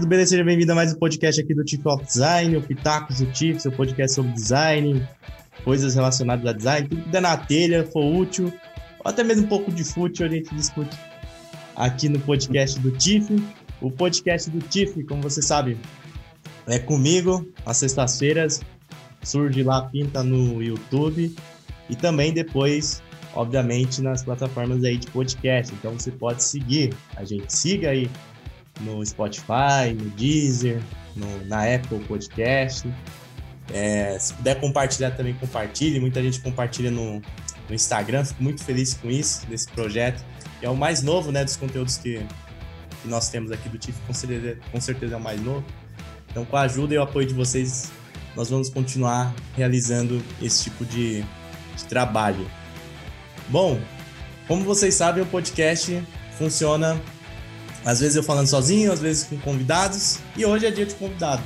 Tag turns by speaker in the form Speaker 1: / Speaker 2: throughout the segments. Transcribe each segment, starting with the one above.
Speaker 1: tudo bem? Seja bem-vindo a mais um podcast aqui do Tiff of Design, o Pitacos do Tiff, seu podcast sobre design, coisas relacionadas a design, tudo que der na telha, for útil, ou até mesmo um pouco de fútil, a gente discute aqui no podcast do Tiff. O podcast do Tiff, como você sabe, é comigo, às sextas-feiras, surge lá, pinta no YouTube, e também depois, obviamente, nas plataformas aí de podcast. Então você pode seguir a gente, siga aí no Spotify, no Deezer, no, na Apple Podcast. É, se puder compartilhar também, compartilhe. Muita gente compartilha no, no Instagram. Fico muito feliz com isso, desse projeto. é o mais novo né, dos conteúdos que, que nós temos aqui do TIF, com certeza, com certeza é o mais novo. Então, com a ajuda e o apoio de vocês, nós vamos continuar realizando esse tipo de, de trabalho. Bom, como vocês sabem, o podcast funciona às vezes eu falando sozinho, às vezes com convidados. E hoje é dia de convidado.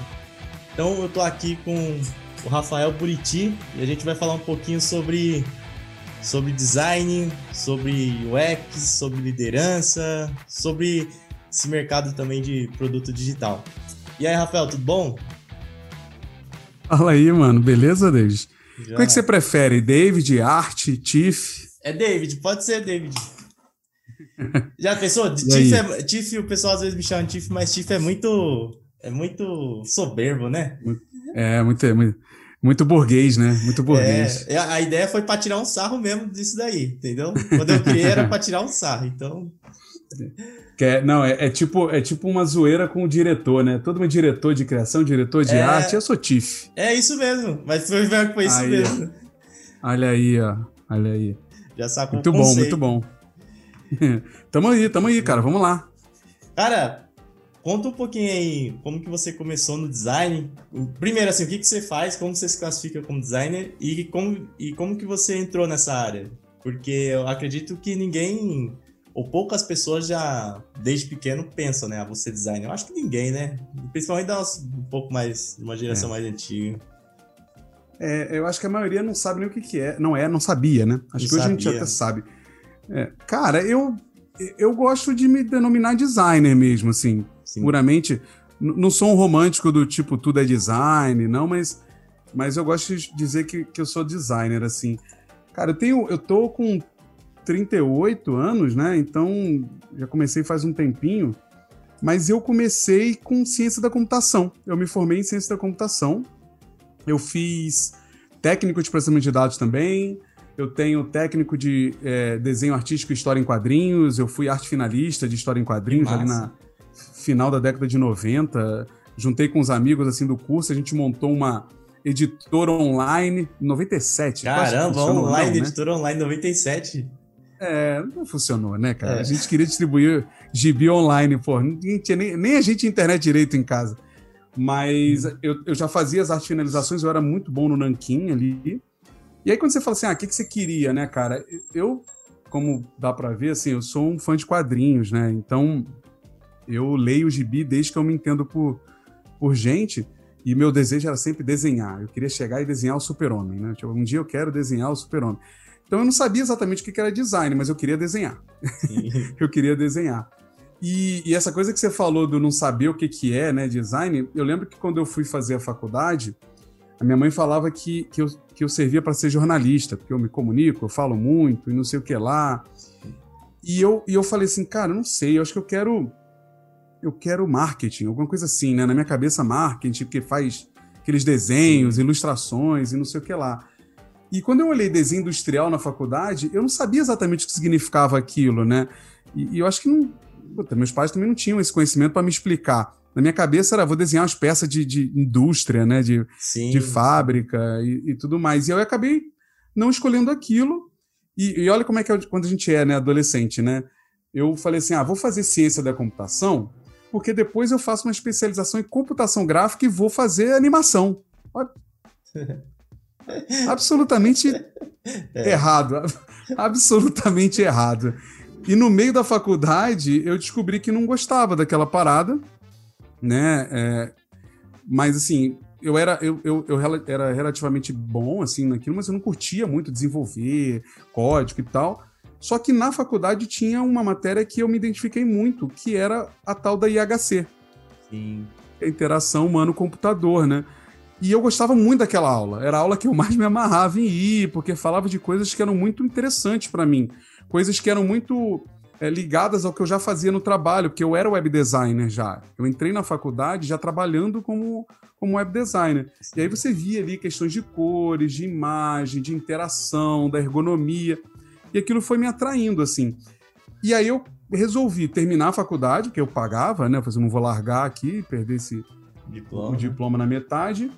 Speaker 1: Então eu tô aqui com o Rafael Buriti e a gente vai falar um pouquinho sobre, sobre design, sobre UX, sobre liderança, sobre esse mercado também de produto digital. E aí, Rafael, tudo bom?
Speaker 2: Fala aí, mano. Beleza, David? Já. é que você prefere? David, Art, Tiff?
Speaker 1: É David, pode ser David. Já pensou? Tiff, é, Tiff, o pessoal às vezes me chama de Tiff, mas Tiff é muito. É muito soberbo, né?
Speaker 2: É, muito, muito, muito burguês, né? Muito burguês.
Speaker 1: É, a ideia foi pra tirar um sarro mesmo disso daí, entendeu? Quando eu criei era pra tirar um sarro, então.
Speaker 2: É, não, é, é, tipo, é tipo uma zoeira com o diretor, né? Todo mundo diretor de criação, diretor de é, arte, eu sou Tiff.
Speaker 1: É isso mesmo, mas foi, foi isso aí, mesmo.
Speaker 2: Olha aí, ó. Olha aí.
Speaker 1: Já sacou
Speaker 2: Muito bom, muito bom. tamo aí, tamo aí, cara. Vamos lá.
Speaker 1: Cara, conta um pouquinho aí como que você começou no design. Primeiro, assim, o que, que você faz, como você se classifica como designer e como, e como que você entrou nessa área? Porque eu acredito que ninguém, ou poucas pessoas já, desde pequeno, pensam, né? A você designer. Eu acho que ninguém, né? Principalmente um pouco mais, de uma geração é. mais antiga.
Speaker 2: É, eu acho que a maioria não sabe nem o que, que é. Não é, não sabia, né? Acho não que hoje sabia. a gente até sabe. É, cara, eu, eu gosto de me denominar designer mesmo, assim, Sim. puramente. Não sou um romântico do tipo tudo é design, não, mas, mas eu gosto de dizer que, que eu sou designer, assim. Cara, eu tenho. Eu tô com 38 anos, né? Então já comecei faz um tempinho. Mas eu comecei com ciência da computação. Eu me formei em ciência da computação. Eu fiz técnico de processamento de dados também. Eu tenho técnico de é, desenho artístico e história em quadrinhos. Eu fui arte finalista de história em quadrinhos ali na final da década de 90. Juntei com os amigos assim do curso, a gente montou uma editora online em 97.
Speaker 1: Caramba, online, não, né? editora online 97.
Speaker 2: É, não funcionou, né, cara? É. A gente queria distribuir gibi online, pô. Tinha nem, nem a gente tinha internet direito em casa. Mas hum. eu, eu já fazia as artes finalizações, eu era muito bom no Nankin ali. E aí, quando você fala assim, ah, o que, que você queria, né, cara? Eu, como dá para ver, assim, eu sou um fã de quadrinhos, né? Então, eu leio o gibi desde que eu me entendo por, por gente. E meu desejo era sempre desenhar. Eu queria chegar e desenhar o super-homem, né? Tipo, um dia eu quero desenhar o super-homem. Então eu não sabia exatamente o que era design, mas eu queria desenhar. eu queria desenhar. E, e, essa coisa que você falou do não saber o que, que é, né, design, eu lembro que quando eu fui fazer a faculdade, a minha mãe falava que, que, eu, que eu servia para ser jornalista, porque eu me comunico, eu falo muito e não sei o que lá. E eu, e eu falei assim, cara, eu não sei, eu acho que eu quero eu quero marketing, alguma coisa assim, né? Na minha cabeça, marketing, porque faz aqueles desenhos, ilustrações e não sei o que lá. E quando eu olhei desenho industrial na faculdade, eu não sabia exatamente o que significava aquilo, né? E, e eu acho que não, puta, meus pais também não tinham esse conhecimento para me explicar. Na minha cabeça era, vou desenhar umas peças de, de indústria, né? De, sim, de fábrica e, e, tudo mais. E eu acabei não escolhendo aquilo. E, e olha como é que é quando a gente é, né? Adolescente, né? Eu falei assim, ah, vou fazer ciência da computação, porque depois eu faço uma especialização em computação gráfica e vou fazer animação. Absolutamente é. errado. Absolutamente errado. E no meio da faculdade, eu descobri que não gostava daquela parada né? É, mas assim, eu era, eu, eu, eu, era relativamente bom assim naquilo, mas eu não curtia muito desenvolver código e tal. Só que na faculdade tinha uma matéria que eu me identifiquei muito, que era a tal da IHC.
Speaker 1: Sim.
Speaker 2: É a interação humano-computador, né? E eu gostava muito daquela aula. Era a aula que eu mais me amarrava em ir, porque falava de coisas que eram muito interessantes para mim. Coisas que eram muito é, ligadas ao que eu já fazia no trabalho, porque eu era web designer já. Eu entrei na faculdade já trabalhando como, como web designer. E aí você via ali questões de cores, de imagem, de interação, da ergonomia. E aquilo foi me atraindo, assim. E aí eu resolvi terminar a faculdade, que eu pagava, né? Eu falei, não vou largar aqui, perder esse diploma. o diploma na metade.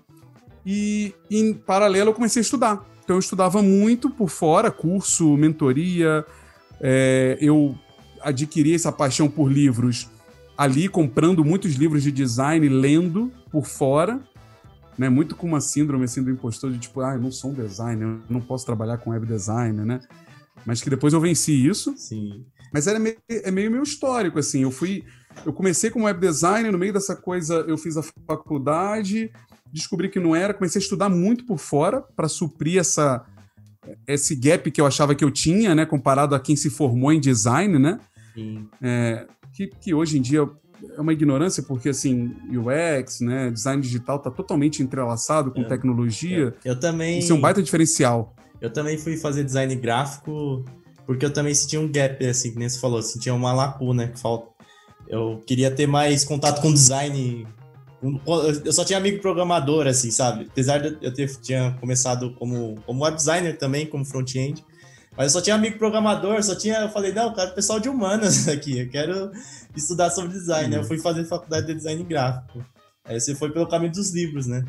Speaker 2: E em paralelo eu comecei a estudar. Então eu estudava muito por fora, curso, mentoria. É, eu adquiri essa paixão por livros ali, comprando muitos livros de design, lendo por fora. Né, muito com uma síndrome assim do impostor de tipo, ah, eu não sou um designer, eu não posso trabalhar com web designer, né? Mas que depois eu venci isso.
Speaker 1: Sim.
Speaker 2: Mas era meio, é meio meu histórico, assim. Eu fui. Eu comecei como web designer, no meio dessa coisa eu fiz a faculdade, descobri que não era, comecei a estudar muito por fora para suprir essa, esse gap que eu achava que eu tinha, né, comparado a quem se formou em design, né?
Speaker 1: Sim.
Speaker 2: É, que, que hoje em dia é uma ignorância, porque assim, UX, né, design digital tá totalmente entrelaçado com é, tecnologia.
Speaker 1: Eu, eu, também.
Speaker 2: Isso é um baita diferencial.
Speaker 1: Eu também fui fazer design gráfico porque eu também sentia um gap, assim, que nem você falou, sentia uma lacuna que falta. Eu queria ter mais contato com design. Eu só tinha amigo programador, assim, sabe? Apesar de eu ter tinha começado como, como web designer também, como front-end. Mas eu só tinha amigo programador, só tinha. Eu falei, não, eu quero pessoal de humanas aqui, eu quero estudar sobre design. Uhum. Eu fui fazer faculdade de design gráfico. Aí você foi pelo caminho dos livros, né?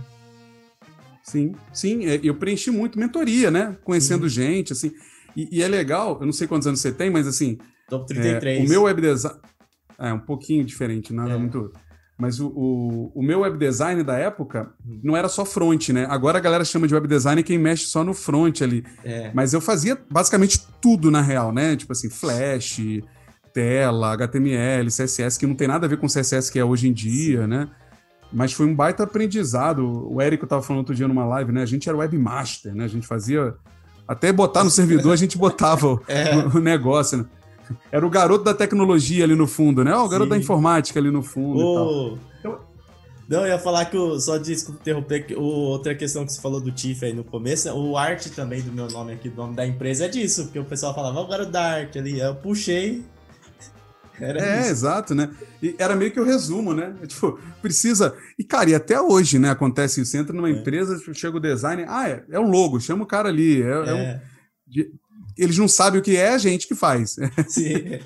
Speaker 2: Sim, sim, é, eu preenchi muito mentoria, né? Conhecendo uhum. gente, assim. E, e, é legal, eu não sei quantos anos você tem, mas assim.
Speaker 1: Tô 33.
Speaker 2: É, o meu web design. É um pouquinho diferente, nada é. muito. Mas o, o, o, meu web design da época uhum. não era só front, né? Agora a galera chama de web design quem mexe só no front ali.
Speaker 1: É.
Speaker 2: Mas eu fazia basicamente tudo na real, né? Tipo assim, Flash, tela, HTML, CSS, que não tem nada a ver com CSS que é hoje em dia, né? Mas foi um baita aprendizado. O Érico estava falando outro dia numa live, né? A gente era webmaster, né? A gente fazia até botar no servidor, a gente botava é. o, o, negócio, né? Era o garoto da tecnologia ali no fundo, né? o garoto Sim. da informática ali no fundo
Speaker 1: o... Não, eu ia falar que o. Só desculpa interromper, que o, outra questão que você falou do Tiff aí no começo, o arte também do meu nome aqui, do nome da empresa, é disso, porque o pessoal falava, o garoto da arte ali. Eu puxei
Speaker 2: era é, isso. exato, né? E era meio que o resumo, né? É, tipo, precisa. E, cara, e até hoje, né? Acontece isso. Entra numa é. empresa, chega o design, ah, é, é o logo, chama o cara ali. É, é. Um... É. Eles não sabem o que é, a gente que faz.
Speaker 1: Sim.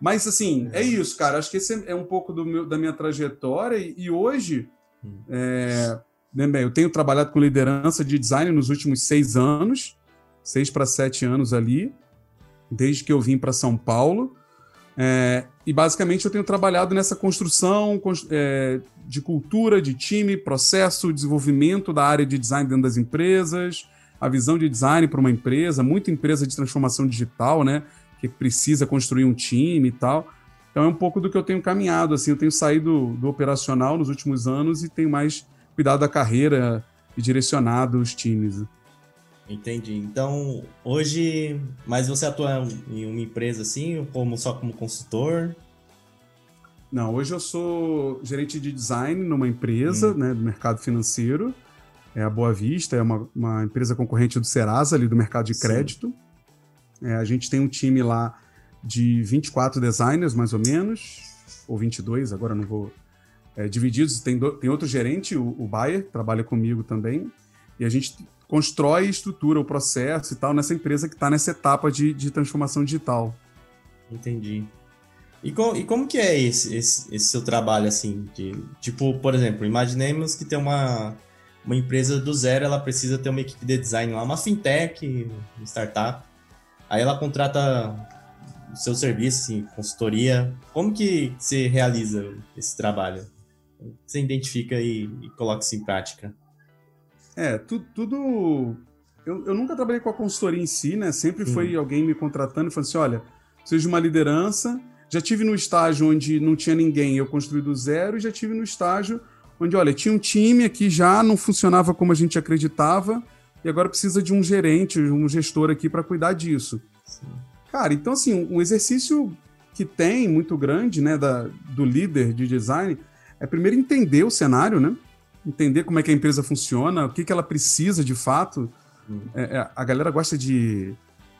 Speaker 2: Mas, assim, é isso, cara. Acho que esse é um pouco do meu, da minha trajetória. E, e hoje, hum. é, né, eu tenho trabalhado com liderança de design nos últimos seis anos seis para sete anos ali, desde que eu vim para São Paulo. É, e basicamente eu tenho trabalhado nessa construção é, de cultura, de time, processo, desenvolvimento da área de design dentro das empresas, a visão de design para uma empresa, muita empresa de transformação digital, né? Que precisa construir um time e tal. Então é um pouco do que eu tenho caminhado, assim, eu tenho saído do operacional nos últimos anos e tenho mais cuidado da carreira e direcionado os times.
Speaker 1: Entendi. Então, hoje, mas você atua em uma empresa assim, como só como consultor?
Speaker 2: Não, hoje eu sou gerente de design numa empresa, hum. né, do mercado financeiro. É a Boa Vista, é uma, uma empresa concorrente do Serasa, ali do mercado de crédito. É, a gente tem um time lá de 24 designers, mais ou menos, ou 22, agora não vou. É, divididos, tem, do, tem outro gerente, o, o Bayer, trabalha comigo também. E a gente constrói e estrutura o processo e tal nessa empresa que está nessa etapa de, de transformação digital.
Speaker 1: Entendi. E, com, e como que é esse, esse, esse, seu trabalho, assim? De, tipo, por exemplo, imaginemos que tem uma, uma empresa do zero, ela precisa ter uma equipe de design lá, uma fintech, uma startup. Aí ela contrata o seu serviço, assim, consultoria. Como que você realiza esse trabalho? Você identifica e, e coloca isso em prática?
Speaker 2: É, tu, tudo. Eu, eu nunca trabalhei com a consultoria em si, né? Sempre foi alguém me contratando e falando assim: olha, preciso de uma liderança. Já tive no estágio onde não tinha ninguém, eu construí do zero, e já tive no estágio onde, olha, tinha um time aqui já, não funcionava como a gente acreditava, e agora precisa de um gerente, um gestor aqui para cuidar disso. Sim. Cara, então assim, um exercício que tem muito grande, né, da, do líder de design, é primeiro entender o cenário, né? Entender como é que a empresa funciona, o que, que ela precisa de fato. Hum. É, é, a galera gosta de,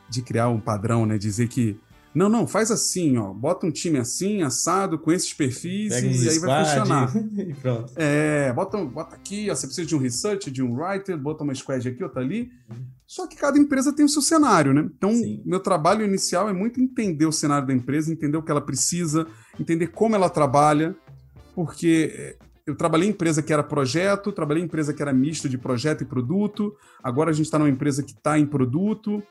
Speaker 2: de criar um padrão, né? Dizer que não, não, faz assim, ó. Bota um time assim, assado, com esses perfis, Pega e aí vai funcionar. e pronto. É, bota, bota aqui, ó, você precisa de um research, de um writer, bota uma squad aqui, outra ali. Uhum. Só que cada empresa tem o seu cenário, né? Então, Sim. meu trabalho inicial é muito entender o cenário da empresa, entender o que ela precisa, entender como ela trabalha, porque eh, eu trabalhei em empresa que era projeto, trabalhei em empresa que era misto de projeto e produto, agora a gente está numa empresa que está em produto.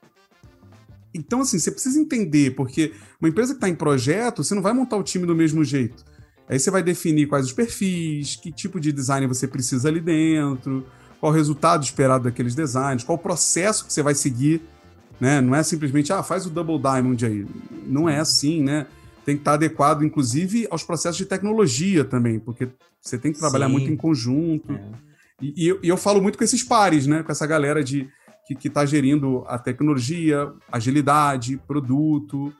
Speaker 2: Então, assim, você precisa entender, porque uma empresa que está em projeto, você não vai montar o time do mesmo jeito. Aí você vai definir quais os perfis, que tipo de design você precisa ali dentro, qual o resultado esperado daqueles designs, qual o processo que você vai seguir. Né? Não é simplesmente, ah, faz o Double Diamond aí. Não é assim, né? Tem que estar adequado, inclusive, aos processos de tecnologia também, porque você tem que trabalhar Sim. muito em conjunto. É. E, e, eu, e eu falo muito com esses pares, né? Com essa galera de que está gerindo a tecnologia, agilidade, produto.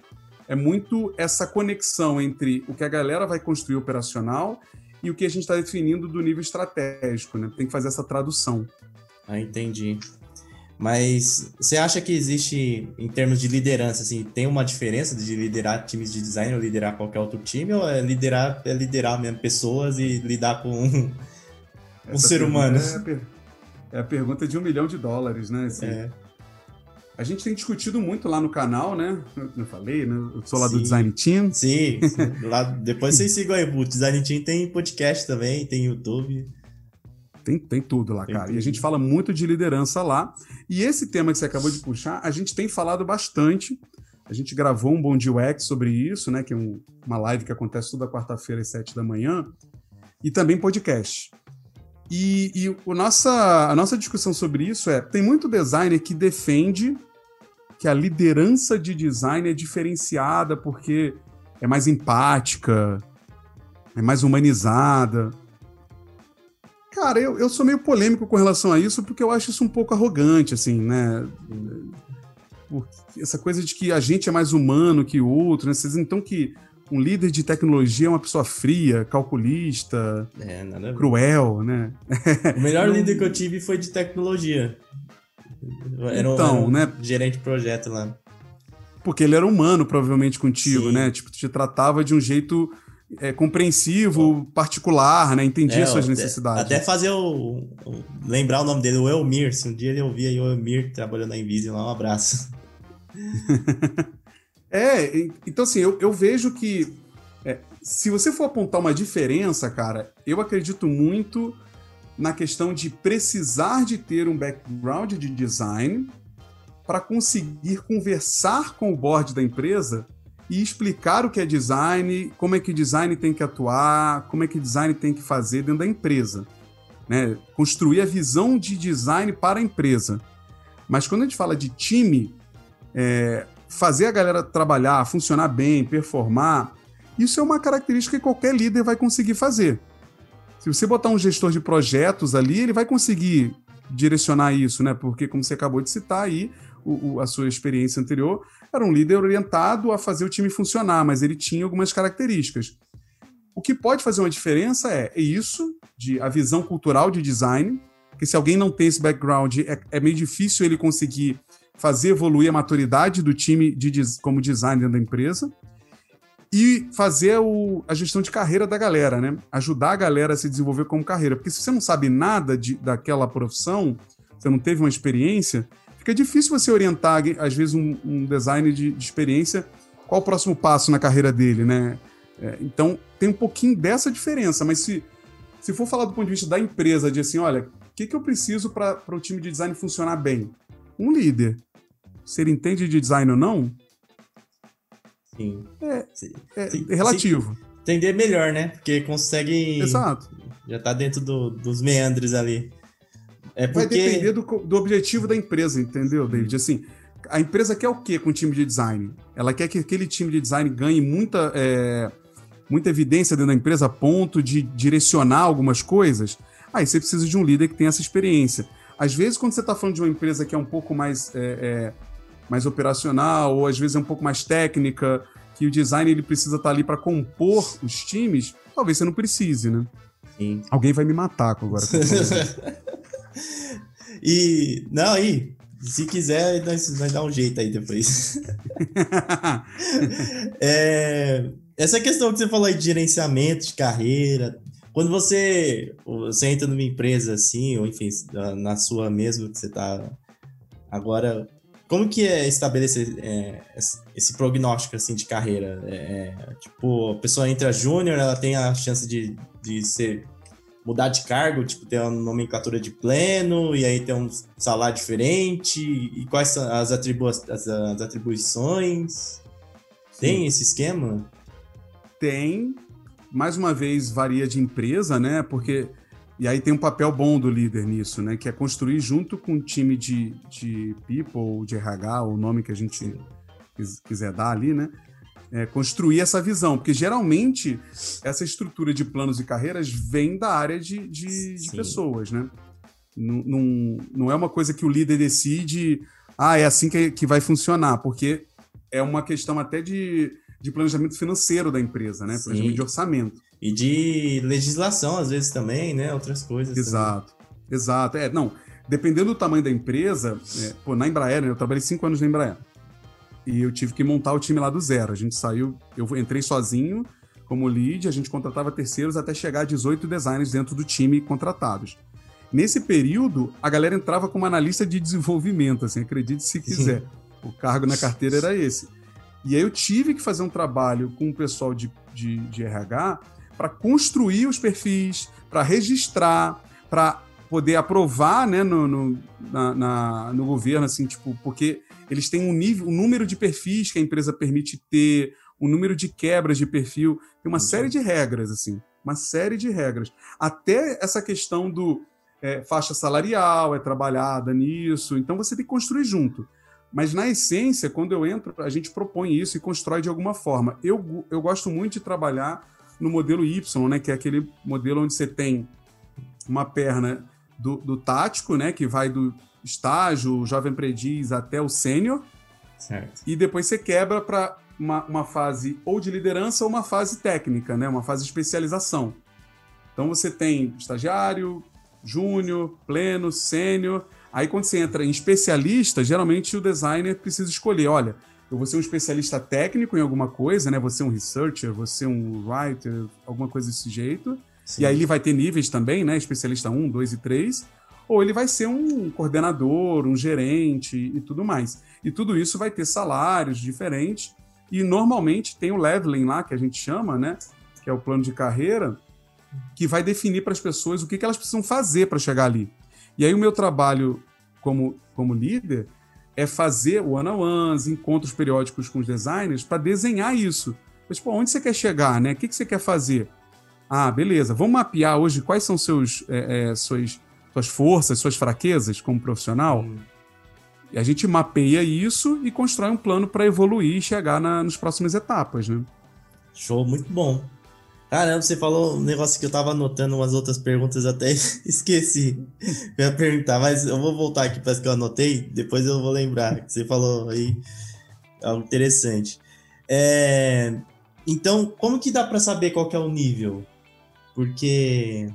Speaker 2: É muito essa conexão entre o que a galera vai construir operacional e o que a gente está definindo do nível estratégico, né? Tem que fazer essa tradução.
Speaker 1: Ah, entendi. Mas você acha que existe, em termos de liderança, assim, tem uma diferença de liderar times de design ou liderar qualquer outro time? Ou é liderar, é liderar mesmo pessoas e lidar com um, um ser humano?
Speaker 2: É, é a pergunta de um milhão de dólares, né? Assim, é. A gente tem discutido muito lá no canal, né? Eu falei, né? Eu sou lá Sim. do Design Team.
Speaker 1: Sim, lá, depois vocês sigam aí. O Design Team tem podcast também, tem YouTube.
Speaker 2: Tem, tem tudo lá, tem cara. Tudo. E a gente fala muito de liderança lá. E esse tema que você acabou de puxar, a gente tem falado bastante. A gente gravou um Bom Dia UX sobre isso, né? Que é um, uma live que acontece toda quarta-feira às sete da manhã. E também podcast. E, e o nossa, a nossa discussão sobre isso é: tem muito designer que defende que a liderança de design é diferenciada porque é mais empática, é mais humanizada. Cara, eu, eu sou meio polêmico com relação a isso porque eu acho isso um pouco arrogante, assim, né? Essa coisa de que a gente é mais humano que o outro, né? Vocês então que um líder de tecnologia é uma pessoa fria, calculista, é, cruel, né?
Speaker 1: O melhor líder que eu tive foi de tecnologia. Era então, um, né? Gerente de projeto lá.
Speaker 2: Porque ele era humano, provavelmente, contigo, Sim. né? Tipo, te tratava de um jeito é, compreensivo, particular, né? Entendia é, suas necessidades.
Speaker 1: Até fazer o, o, Lembrar o nome dele, o Elmir. Se um dia ele ouvia aí o Elmir trabalhando na Invisio lá, um abraço.
Speaker 2: É, então assim, eu, eu vejo que é, se você for apontar uma diferença, cara, eu acredito muito na questão de precisar de ter um background de design para conseguir conversar com o board da empresa e explicar o que é design, como é que design tem que atuar, como é que design tem que fazer dentro da empresa. Né? Construir a visão de design para a empresa. Mas quando a gente fala de time, é, fazer a galera trabalhar, funcionar bem, performar, isso é uma característica que qualquer líder vai conseguir fazer. Se você botar um gestor de projetos ali, ele vai conseguir direcionar isso, né? Porque, como você acabou de citar aí, o, o, a sua experiência anterior, era um líder orientado a fazer o time funcionar, mas ele tinha algumas características. O que pode fazer uma diferença é, é isso, de a visão cultural de design, que se alguém não tem esse background, é, é meio difícil ele conseguir fazer evoluir a maturidade do time de, como designer da empresa e fazer o, a gestão de carreira da galera, né? Ajudar a galera a se desenvolver como carreira. Porque se você não sabe nada de, daquela profissão, você não teve uma experiência, fica difícil você orientar, às vezes, um, um designer de, de, experiência, qual o próximo passo na carreira dele, né? É, então, tem um pouquinho dessa diferença, mas se, se for falar do ponto de vista da empresa, de assim, olha, o que, que eu preciso para o time de design funcionar bem? Um líder. Se ele entende de design ou não,
Speaker 1: Sim.
Speaker 2: É, é sim, relativo. Sim,
Speaker 1: entender melhor, né? Porque consegue.
Speaker 2: Exato.
Speaker 1: Já tá dentro do, dos meandros ali.
Speaker 2: É porque... Vai depender do, do objetivo da empresa, entendeu, David? Assim, a empresa quer o quê com o time de design? Ela quer que aquele time de design ganhe muita, é, muita evidência dentro da empresa a ponto de direcionar algumas coisas. Aí você precisa de um líder que tenha essa experiência. Às vezes, quando você está falando de uma empresa que é um pouco mais, é, é, mais operacional, ou às vezes é um pouco mais técnica, que o design ele precisa estar tá ali para compor os times, talvez você não precise, né?
Speaker 1: Sim.
Speaker 2: Alguém vai me matar agora.
Speaker 1: e, não, aí, se quiser, nós, nós dá um jeito aí depois. é, essa questão que você falou aí de gerenciamento de carreira, quando você, você entra numa empresa assim, ou enfim, na sua mesmo que você está agora, como que é estabelecer é, esse prognóstico assim de carreira? É, é, tipo, a pessoa entra júnior, ela tem a chance de, de ser mudar de cargo, tipo, ter uma nomenclatura de pleno, e aí ter um salário diferente, e quais são as, atribu as, as atribuições? Tem Sim. esse esquema?
Speaker 2: Tem. Mais uma vez, varia de empresa, né? Porque. E aí tem um papel bom do líder nisso, né? Que é construir junto com o time de, de people, de RH, o nome que a gente quiser dar ali, né? é, construir essa visão, porque geralmente essa estrutura de planos e carreiras vem da área de, de, de pessoas, né? Não, não, não é uma coisa que o líder decide, ah, é assim que, que vai funcionar, porque é uma questão até de, de planejamento financeiro da empresa, né? Planejamento de orçamento.
Speaker 1: E de legislação, às vezes, também, né? Outras coisas.
Speaker 2: Exato, também. exato. É, não, dependendo do tamanho da empresa, é, pô, na Embraer, né, eu trabalhei cinco anos na Embraer e eu tive que montar o time lá do zero. A gente saiu, eu entrei sozinho como lead, a gente contratava terceiros até chegar a 18 designers dentro do time contratados. Nesse período, a galera entrava como analista de desenvolvimento, assim, acredite se quiser. Sim. O cargo na carteira era esse. E aí eu tive que fazer um trabalho com o pessoal de, de, de RH para construir os perfis, para registrar, para poder aprovar né, no, no, na, na, no governo, assim, tipo, porque eles têm um nível, um número de perfis que a empresa permite ter, um número de quebras de perfil, tem uma série de regras, assim, uma série de regras. Até essa questão do é, faixa salarial é trabalhada nisso, então você tem que construir junto. Mas na essência, quando eu entro, a gente propõe isso e constrói de alguma forma. Eu, eu gosto muito de trabalhar no modelo Y, né, que é aquele modelo onde você tem uma perna do, do tático, né, que vai do estágio, jovem aprendiz até o sênior.
Speaker 1: Certo.
Speaker 2: E depois você quebra para uma, uma, fase ou de liderança ou uma fase técnica, né? Uma fase de especialização. Então você tem estagiário, júnior, pleno, sênior. Aí quando você entra em especialista, geralmente o designer precisa escolher, olha, eu vou ser um especialista técnico em alguma coisa, né? Vou ser um researcher, vou ser um writer, alguma coisa desse jeito. Sim. E aí ele vai ter níveis também, né? Especialista 1, 2 e 3 ou ele vai ser um coordenador, um gerente e tudo mais. E tudo isso vai ter salários diferentes e normalmente tem o leveling lá que a gente chama, né, que é o plano de carreira, que vai definir para as pessoas o que, que elas precisam fazer para chegar ali. E aí o meu trabalho como, como líder é fazer one-on-ones, encontros periódicos com os designers para desenhar isso. Mas, pô, onde você quer chegar, né? O que, que você quer fazer? Ah, beleza. Vamos mapear hoje quais são seus, é, é, suas suas forças, suas fraquezas como profissional. Hum. E a gente mapeia isso e constrói um plano para evoluir e chegar na, nas próximas etapas, né?
Speaker 1: Show, muito bom. Caramba, você falou um negócio que eu tava anotando umas outras perguntas, até esqueci. Eu ia perguntar, mas eu vou voltar aqui para que eu anotei, depois eu vou lembrar. Que você falou aí algo interessante. É... Então, como que dá para saber qual que é o nível? Porque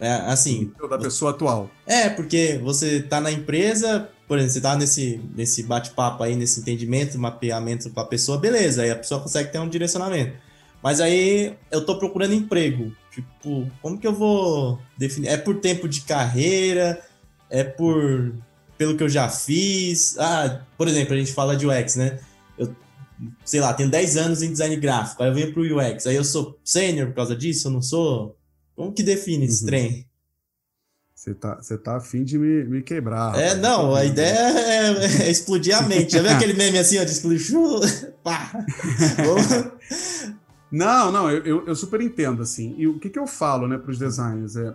Speaker 1: é, assim.
Speaker 2: Da pessoa atual.
Speaker 1: É, porque você tá na empresa, por exemplo, você tá nesse, nesse bate-papo aí, nesse entendimento, mapeamento com a pessoa, beleza, aí a pessoa consegue ter um direcionamento. Mas aí eu tô procurando emprego. Tipo, como que eu vou definir? É por tempo de carreira? É por. pelo que eu já fiz? Ah, por exemplo, a gente fala de UX, né? Eu, sei lá, tenho 10 anos em design gráfico, aí eu venho pro UX, aí eu sou sênior por causa disso? Eu não sou? Como que define esse uhum. trem?
Speaker 2: Você tá, tá afim de me, me quebrar.
Speaker 1: É, não, a ideia é, é, explodir a mente. Já viu aquele meme assim, ó, de explodir? Pá!
Speaker 2: não, não, eu, eu, eu, super entendo, assim. E o que, que eu falo, né, pros designers é...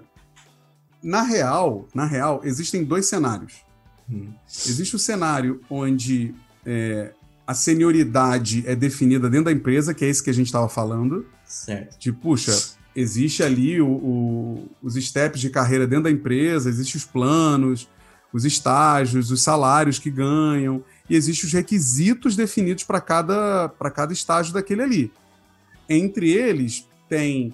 Speaker 2: Na real, na real, existem dois cenários. Hum. Existe o cenário onde é, a senioridade é definida dentro da empresa, que é esse que a gente estava falando.
Speaker 1: Certo.
Speaker 2: De, puxa, existe ali o, o, os steps de carreira dentro da empresa, existem os planos, os estágios, os salários que ganham. e existem os requisitos definidos para cada, cada estágio daquele ali. Entre eles, tem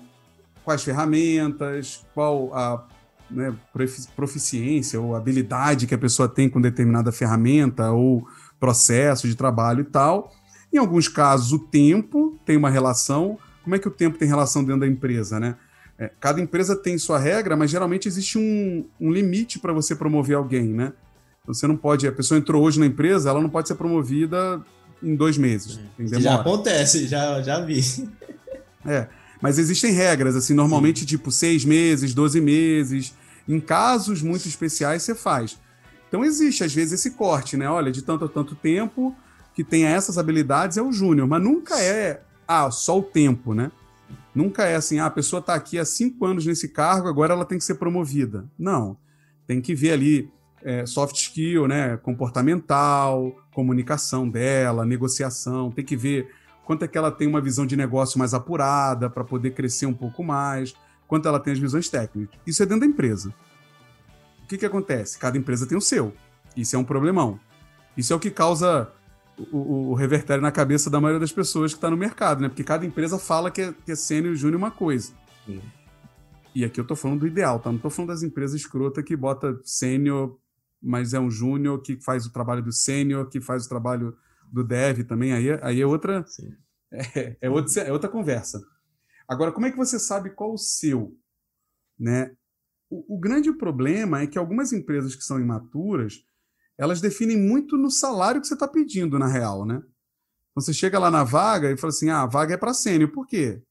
Speaker 2: quais ferramentas, qual a né, proficiência ou habilidade que a pessoa tem com determinada ferramenta ou processo de trabalho e tal. Em alguns casos, o tempo tem uma relação. Como é que o tempo tem relação dentro da empresa, né? É, cada empresa tem sua regra, mas geralmente existe um, um limite para você promover alguém, né? Você não pode. A pessoa entrou hoje na empresa, ela não pode ser promovida em dois meses.
Speaker 1: É. Já acontece, já, já vi.
Speaker 2: É. Mas existem regras, assim, normalmente Sim. tipo seis meses, doze meses. Em casos muito especiais, você faz. Então existe, às vezes, esse corte, né? Olha, de tanto a tanto tempo que tenha essas habilidades é o júnior, mas nunca é ah, só o tempo, né? Nunca é assim, ah, a pessoa está aqui há cinco anos nesse cargo, agora ela tem que ser promovida. Não. Tem que ver ali é, soft skill, né? Comportamental, comunicação dela, negociação, tem que ver quanto é que ela tem uma visão de negócio mais apurada para poder crescer um pouco mais, quanto ela tem as visões técnicas. Isso é dentro da empresa. O que, que acontece? Cada empresa tem o seu. Isso é um problemão. Isso é o que causa o, o, revertério na cabeça da maioria das pessoas que está no mercado, né? Porque cada empresa fala que é, que é sênior e júnior uma coisa. Sim. E aqui eu tô falando do ideal, tá? Não tô falando das empresas escrotas que bota sênior, mas é um júnior que faz o trabalho do sênior, que faz o trabalho do dev também. Aí, aí é outra. É, é, outra, é outra conversa. Agora, como é que você sabe qual o seu? Né? O, o grande problema é que algumas empresas que são imaturas elas definem muito no salário que você está pedindo, na real, né? Então você chega lá na vaga e fala assim: ah, a vaga é para sênior, por quê?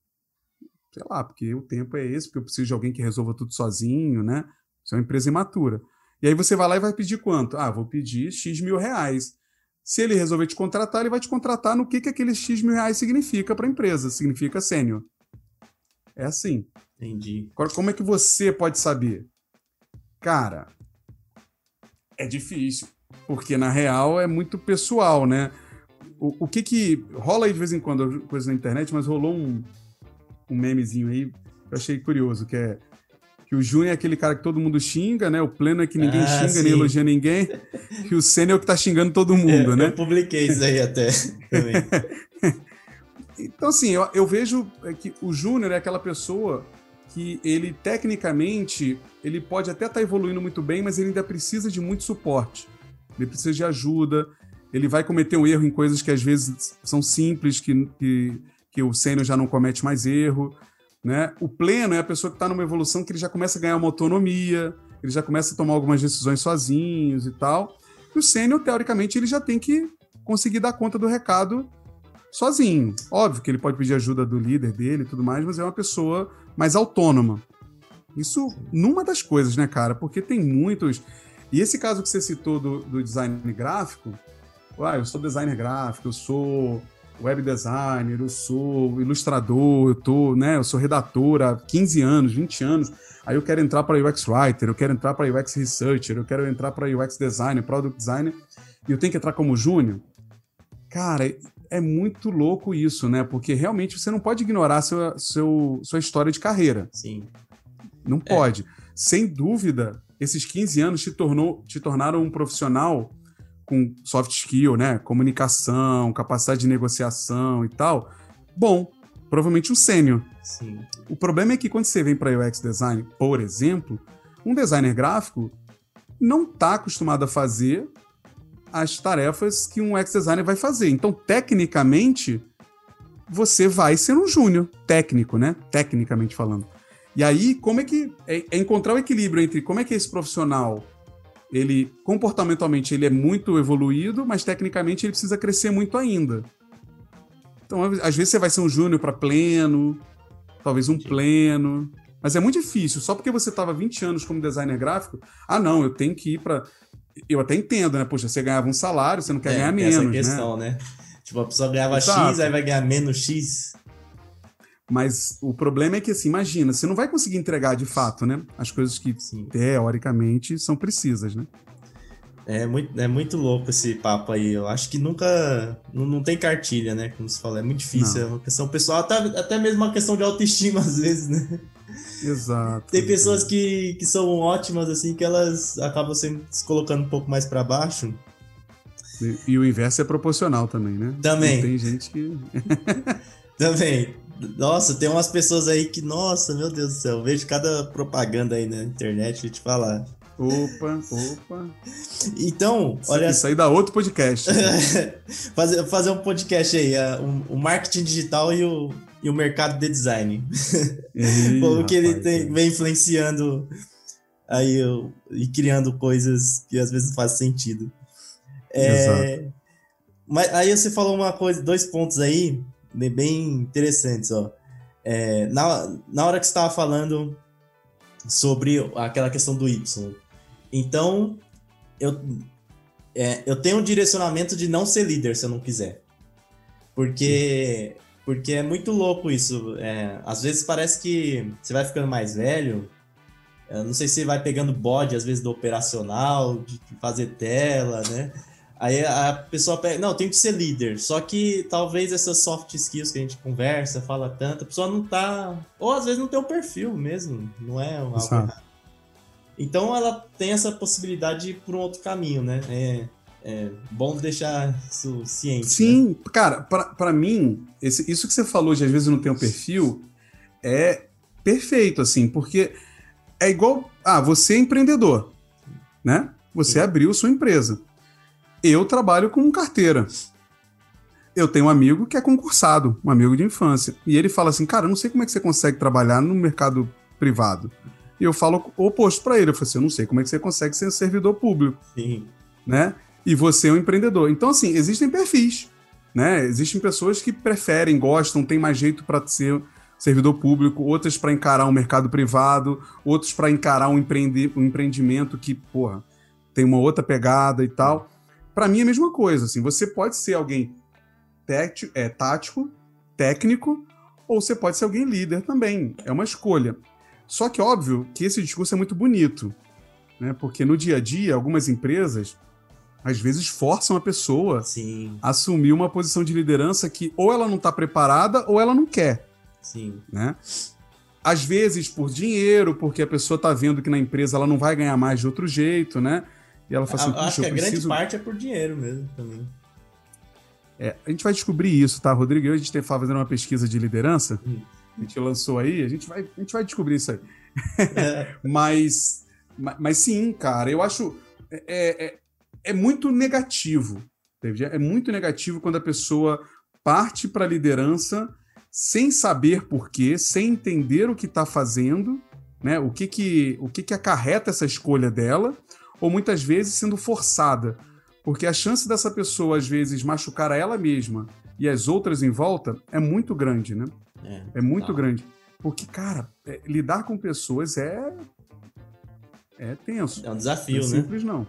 Speaker 2: Sei lá, porque o tempo é esse, porque eu preciso de alguém que resolva tudo sozinho, né? Isso é uma empresa imatura. E aí você vai lá e vai pedir quanto? Ah, vou pedir X mil reais. Se ele resolver te contratar, ele vai te contratar no que, que aquele X mil reais significa para a empresa, significa sênior. É assim.
Speaker 1: Entendi.
Speaker 2: Agora, como é que você pode saber? Cara, é difícil, porque na real é muito pessoal, né? O, o que que rola aí de vez em quando coisa na internet, mas rolou um, um memezinho aí que eu achei curioso, que é que o Júnior é aquele cara que todo mundo xinga, né? O pleno é que ninguém ah, xinga, sim. nem elogia ninguém. E o Senna é o que tá xingando todo mundo, é, né?
Speaker 1: Eu publiquei isso aí até
Speaker 2: então, assim, eu, eu vejo que o Júnior é aquela pessoa que ele, tecnicamente, ele pode até estar tá evoluindo muito bem, mas ele ainda precisa de muito suporte. Ele precisa de ajuda, ele vai cometer um erro em coisas que às vezes são simples, que, que, que o sênior já não comete mais erro. Né? O pleno é a pessoa que está numa evolução que ele já começa a ganhar uma autonomia, ele já começa a tomar algumas decisões sozinhos e tal. E o sênior, teoricamente, ele já tem que conseguir dar conta do recado sozinho. Óbvio que ele pode pedir ajuda do líder dele e tudo mais, mas é uma pessoa mais autônoma. Isso numa das coisas, né, cara? Porque tem muitos. E esse caso que você citou do, do design gráfico, ah, eu sou designer gráfico, eu sou web designer, eu sou ilustrador, eu tô, né, eu sou redator há 15 anos, 20 anos. Aí eu quero entrar para UX writer, eu quero entrar para UX researcher, eu quero entrar para UX designer, product designer, e eu tenho que entrar como júnior. Cara, é muito louco isso, né? Porque realmente você não pode ignorar seu, seu, sua história de carreira.
Speaker 1: Sim.
Speaker 2: Não é. pode. Sem dúvida, esses 15 anos te, tornou, te tornaram um profissional com soft skill, né? Comunicação, capacidade de negociação e tal. Bom, provavelmente um sênior.
Speaker 1: Sim.
Speaker 2: O problema é que quando você vem para UX design, por exemplo, um designer gráfico não está acostumado a fazer as tarefas que um UX designer vai fazer. Então, tecnicamente, você vai ser um júnior técnico, né? Tecnicamente falando. E aí, como é que é, é, encontrar o equilíbrio entre como é que esse profissional ele comportamentalmente ele é muito evoluído, mas tecnicamente ele precisa crescer muito ainda. Então, às vezes você vai ser um júnior para pleno, talvez um pleno, mas é muito difícil. Só porque você estava 20 anos como designer gráfico, ah, não, eu tenho que ir para eu até entendo, né? Poxa, você ganhava um salário, você não quer é, ganhar menos, essa
Speaker 1: né? questão,
Speaker 2: né?
Speaker 1: né? Tipo, a pessoa ganhava Exato. X, aí vai ganhar menos X.
Speaker 2: Mas o problema é que, assim, imagina, você não vai conseguir entregar de fato, né? As coisas que, Sim. teoricamente, são precisas, né?
Speaker 1: É muito, é muito louco esse papo aí. Eu acho que nunca. Não, não tem cartilha, né? Como se fala. É muito difícil. Não. É uma questão pessoal, até, até mesmo uma questão de autoestima, às vezes, né?
Speaker 2: Exato.
Speaker 1: Tem pessoas que, que são ótimas, assim, que elas acabam sempre se colocando um pouco mais para baixo.
Speaker 2: E, e o inverso é proporcional também, né?
Speaker 1: Também.
Speaker 2: E tem gente que.
Speaker 1: também. Nossa, tem umas pessoas aí que, nossa, meu Deus do céu, vejo cada propaganda aí na internet, vou te falar.
Speaker 2: Opa, opa.
Speaker 1: Então,
Speaker 2: isso,
Speaker 1: olha.
Speaker 2: Isso aí dá outro podcast.
Speaker 1: fazer, fazer um podcast aí, o um, um marketing digital e o, e o mercado de design. Como que ele tem, vem influenciando aí eu, e criando coisas que às vezes não fazem sentido. É, mas aí você falou uma coisa, dois pontos aí bem interessantes, ó. É, na, na hora que você estava falando sobre aquela questão do Y. Então, eu, é, eu tenho um direcionamento de não ser líder se eu não quiser. Porque, porque é muito louco isso. É, às vezes parece que você vai ficando mais velho. Eu não sei se vai pegando bode, às vezes, do operacional, de fazer tela, né? Aí a pessoa pega, não, tem que ser líder. Só que talvez essas soft skills que a gente conversa, fala tanto, a pessoa não tá. Ou às vezes não tem o um perfil mesmo, não é algo errado. Então ela tem essa possibilidade de ir por um outro caminho, né? É, é bom deixar isso ciente.
Speaker 2: Sim,
Speaker 1: né?
Speaker 2: cara, para mim, esse, isso que você falou de às vezes não tem o um perfil é perfeito, assim, porque é igual. Ah, você é empreendedor, né? Você Sim. abriu sua empresa. Eu trabalho com carteira. Eu tenho um amigo que é concursado, um amigo de infância. E ele fala assim: Cara, eu não sei como é que você consegue trabalhar no mercado privado. E eu falo o oposto para ele. Eu falo assim: Eu não sei como é que você consegue ser um servidor público.
Speaker 1: Sim.
Speaker 2: Né? E você é um empreendedor. Então, assim, existem perfis. Né? Existem pessoas que preferem, gostam, têm mais jeito para ser servidor público, outras para encarar um mercado privado, outros para encarar um, empreende um empreendimento que, porra, tem uma outra pegada e tal para mim é a mesma coisa. Assim, você pode ser alguém é, tático, técnico, ou você pode ser alguém líder também. É uma escolha. Só que, óbvio, que esse discurso é muito bonito. Né? Porque no dia a dia, algumas empresas às vezes forçam a pessoa
Speaker 1: Sim.
Speaker 2: a assumir uma posição de liderança que ou ela não está preparada ou ela não quer.
Speaker 1: Sim.
Speaker 2: Né? Às vezes por dinheiro, porque a pessoa está vendo que na empresa ela não vai ganhar mais de outro jeito, né? E ela fala assim,
Speaker 1: Acho que a
Speaker 2: preciso...
Speaker 1: grande parte é por dinheiro mesmo também.
Speaker 2: É, a gente vai descobrir isso, tá, Rodrigo? a gente está fazendo uma pesquisa de liderança. Hum. A gente lançou aí, a gente vai, a gente vai descobrir isso aí. É. mas, mas sim, cara, eu acho. É, é, é, é muito negativo. É muito negativo quando a pessoa parte para a liderança sem saber por quê, sem entender o que está fazendo, né? O que que, o que que acarreta essa escolha dela, ou muitas vezes sendo forçada. Porque a chance dessa pessoa, às vezes, machucar a ela mesma e as outras em volta é muito grande, né? É, é muito tá. grande. Porque, cara, é, lidar com pessoas é. É tenso.
Speaker 1: É um desafio,
Speaker 2: não
Speaker 1: é
Speaker 2: né? simples, não.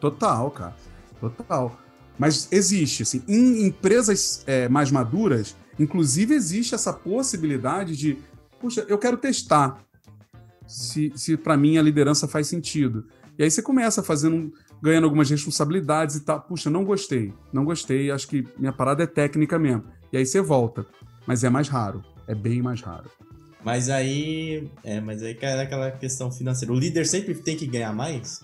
Speaker 2: Total, cara. Total. Mas existe, assim, em empresas é, mais maduras, inclusive existe essa possibilidade de, puxa, eu quero testar se, se para mim a liderança faz sentido. E aí você começa fazendo, ganhando algumas responsabilidades e tal. Puxa, não gostei, não gostei, acho que minha parada é técnica mesmo. E aí você volta. Mas é mais raro, é bem mais raro.
Speaker 1: Mas aí, é, mas aí cai aquela questão financeira. O líder sempre tem que ganhar mais?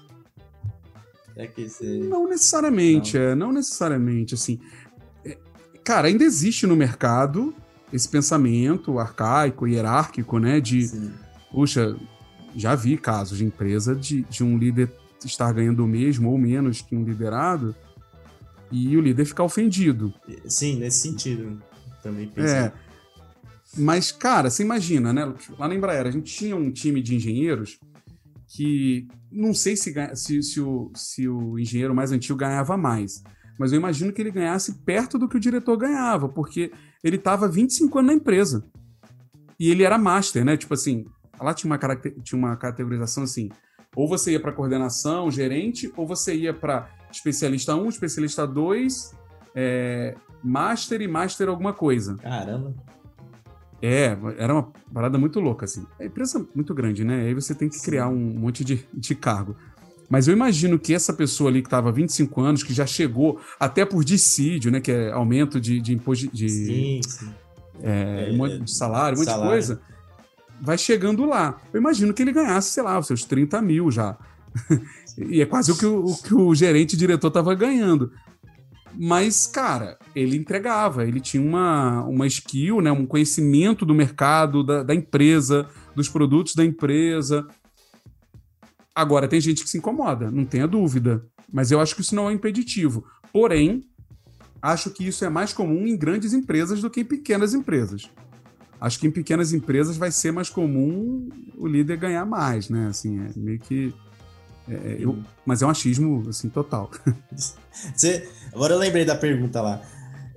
Speaker 1: É que você...
Speaker 2: Não necessariamente, não. é, não necessariamente, assim. É, cara, ainda existe no mercado esse pensamento arcaico, hierárquico, né, de, Sim. puxa, já vi casos de empresa de, de um líder estar ganhando o mesmo ou menos que um liderado e o líder ficar ofendido.
Speaker 1: Sim, nesse sentido. Também
Speaker 2: pensei. É. Mas, cara, você imagina, né? Lá na Embraer, a gente tinha um time de engenheiros que não sei se, se, se, o, se o engenheiro mais antigo ganhava mais, mas eu imagino que ele ganhasse perto do que o diretor ganhava, porque ele estava 25 anos na empresa. E ele era master, né? Tipo assim, Lá tinha uma, tinha uma categorização assim: ou você ia para coordenação, gerente, ou você ia para especialista 1, especialista 2, é, master e master alguma coisa.
Speaker 1: Caramba.
Speaker 2: É, era uma parada muito louca, assim. É empresa muito grande, né? Aí você tem que criar um monte de, de cargo. Mas eu imagino que essa pessoa ali que estava 25 anos, que já chegou até por dissídio, né? Que é aumento de, de imposto de,
Speaker 1: sim, sim.
Speaker 2: É, é, de salário, um monte de coisa vai chegando lá. Eu imagino que ele ganhasse, sei lá, os seus 30 mil já. e é quase o que o, o que o gerente diretor estava ganhando. Mas, cara, ele entregava, ele tinha uma, uma skill, né, um conhecimento do mercado, da, da empresa, dos produtos da empresa. Agora, tem gente que se incomoda, não tenha dúvida. Mas eu acho que isso não é impeditivo. Porém, acho que isso é mais comum em grandes empresas do que em pequenas empresas. Acho que em pequenas empresas vai ser mais comum o líder ganhar mais, né? Assim, é meio que. É, é eu, mas é um achismo, assim, total.
Speaker 1: Você, agora eu lembrei da pergunta lá,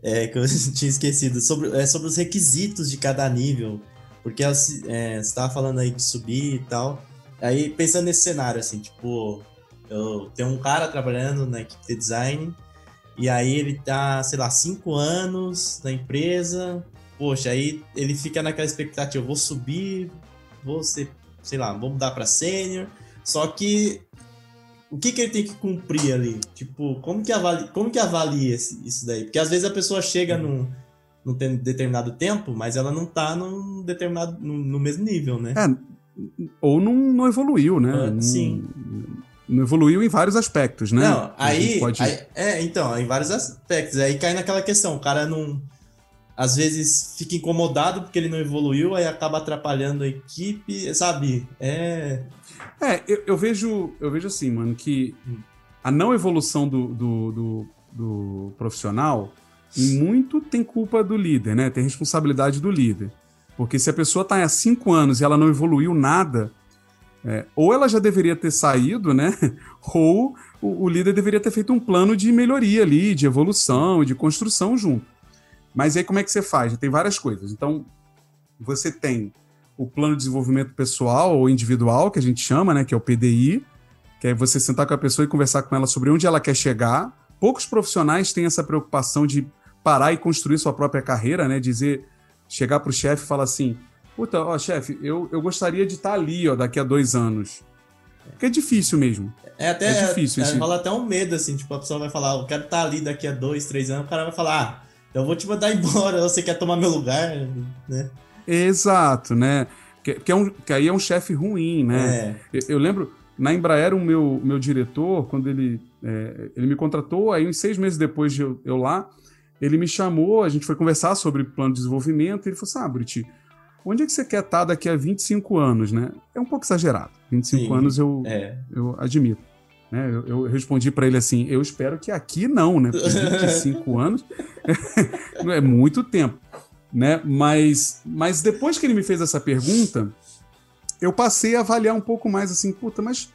Speaker 1: é, que eu tinha esquecido, sobre, é, sobre os requisitos de cada nível. Porque é, você estava falando aí de subir e tal. Aí, pensando nesse cenário, assim, tipo, eu tenho um cara trabalhando na equipe de design, e aí ele tá, sei lá, cinco anos na empresa. Poxa, aí ele fica naquela expectativa, vou subir, vou ser, sei lá, vou mudar para sênior. Só que o que, que ele tem que cumprir ali? Tipo, como que avalia, como que avalia esse, isso daí? Porque às vezes a pessoa chega num, num determinado tempo, mas ela não tá num determinado, no, no mesmo nível, né?
Speaker 2: É, ou não, não evoluiu, né?
Speaker 1: Ah, sim.
Speaker 2: Não, evoluiu em vários aspectos, né?
Speaker 1: Não, aí, pode... aí, É, então, em vários aspectos. Aí cai naquela questão, o cara não. Às vezes fica incomodado porque ele não evoluiu, aí acaba atrapalhando a equipe, sabe? É.
Speaker 2: É, eu, eu vejo, eu vejo assim, mano, que a não evolução do, do, do, do profissional, muito tem culpa do líder, né? Tem responsabilidade do líder. Porque se a pessoa está há cinco anos e ela não evoluiu nada, é, ou ela já deveria ter saído, né? Ou o, o, líder deveria ter feito um plano de melhoria ali, de evolução, de construção junto. Mas aí como é que você faz? Tem várias coisas. Então, você tem o plano de desenvolvimento pessoal ou individual, que a gente chama, né? Que é o PDI, que é você sentar com a pessoa e conversar com ela sobre onde ela quer chegar. Poucos profissionais têm essa preocupação de parar e construir sua própria carreira, né? Dizer chegar pro chefe e falar assim: Puta, ó, chefe, eu, eu gostaria de estar tá ali, ó, daqui a dois anos. Porque é difícil mesmo.
Speaker 1: É até. É difícil. É, rola até um medo, assim, tipo, a pessoa vai falar, eu quero estar tá ali daqui a dois, três anos, o cara vai falar, ah, eu vou te mandar embora, você quer tomar meu lugar, né?
Speaker 2: Exato, né? Que, que, é um, que aí é um chefe ruim, né? É. Eu, eu, lembro, na Embraer, o meu, meu diretor, quando ele, é, ele me contratou, aí uns seis meses depois de eu, eu lá, ele me chamou, a gente foi conversar sobre plano de desenvolvimento, e ele falou assim: ah, Buriti, onde é que você quer estar daqui a 25 anos, né? É um pouco exagerado. 25 Sim, anos eu, é. eu admito. Né? Eu, eu respondi para ele assim: eu espero que aqui não, né? Porque 25 anos é muito tempo. Né? Mas, mas depois que ele me fez essa pergunta, eu passei a avaliar um pouco mais assim, puta, mas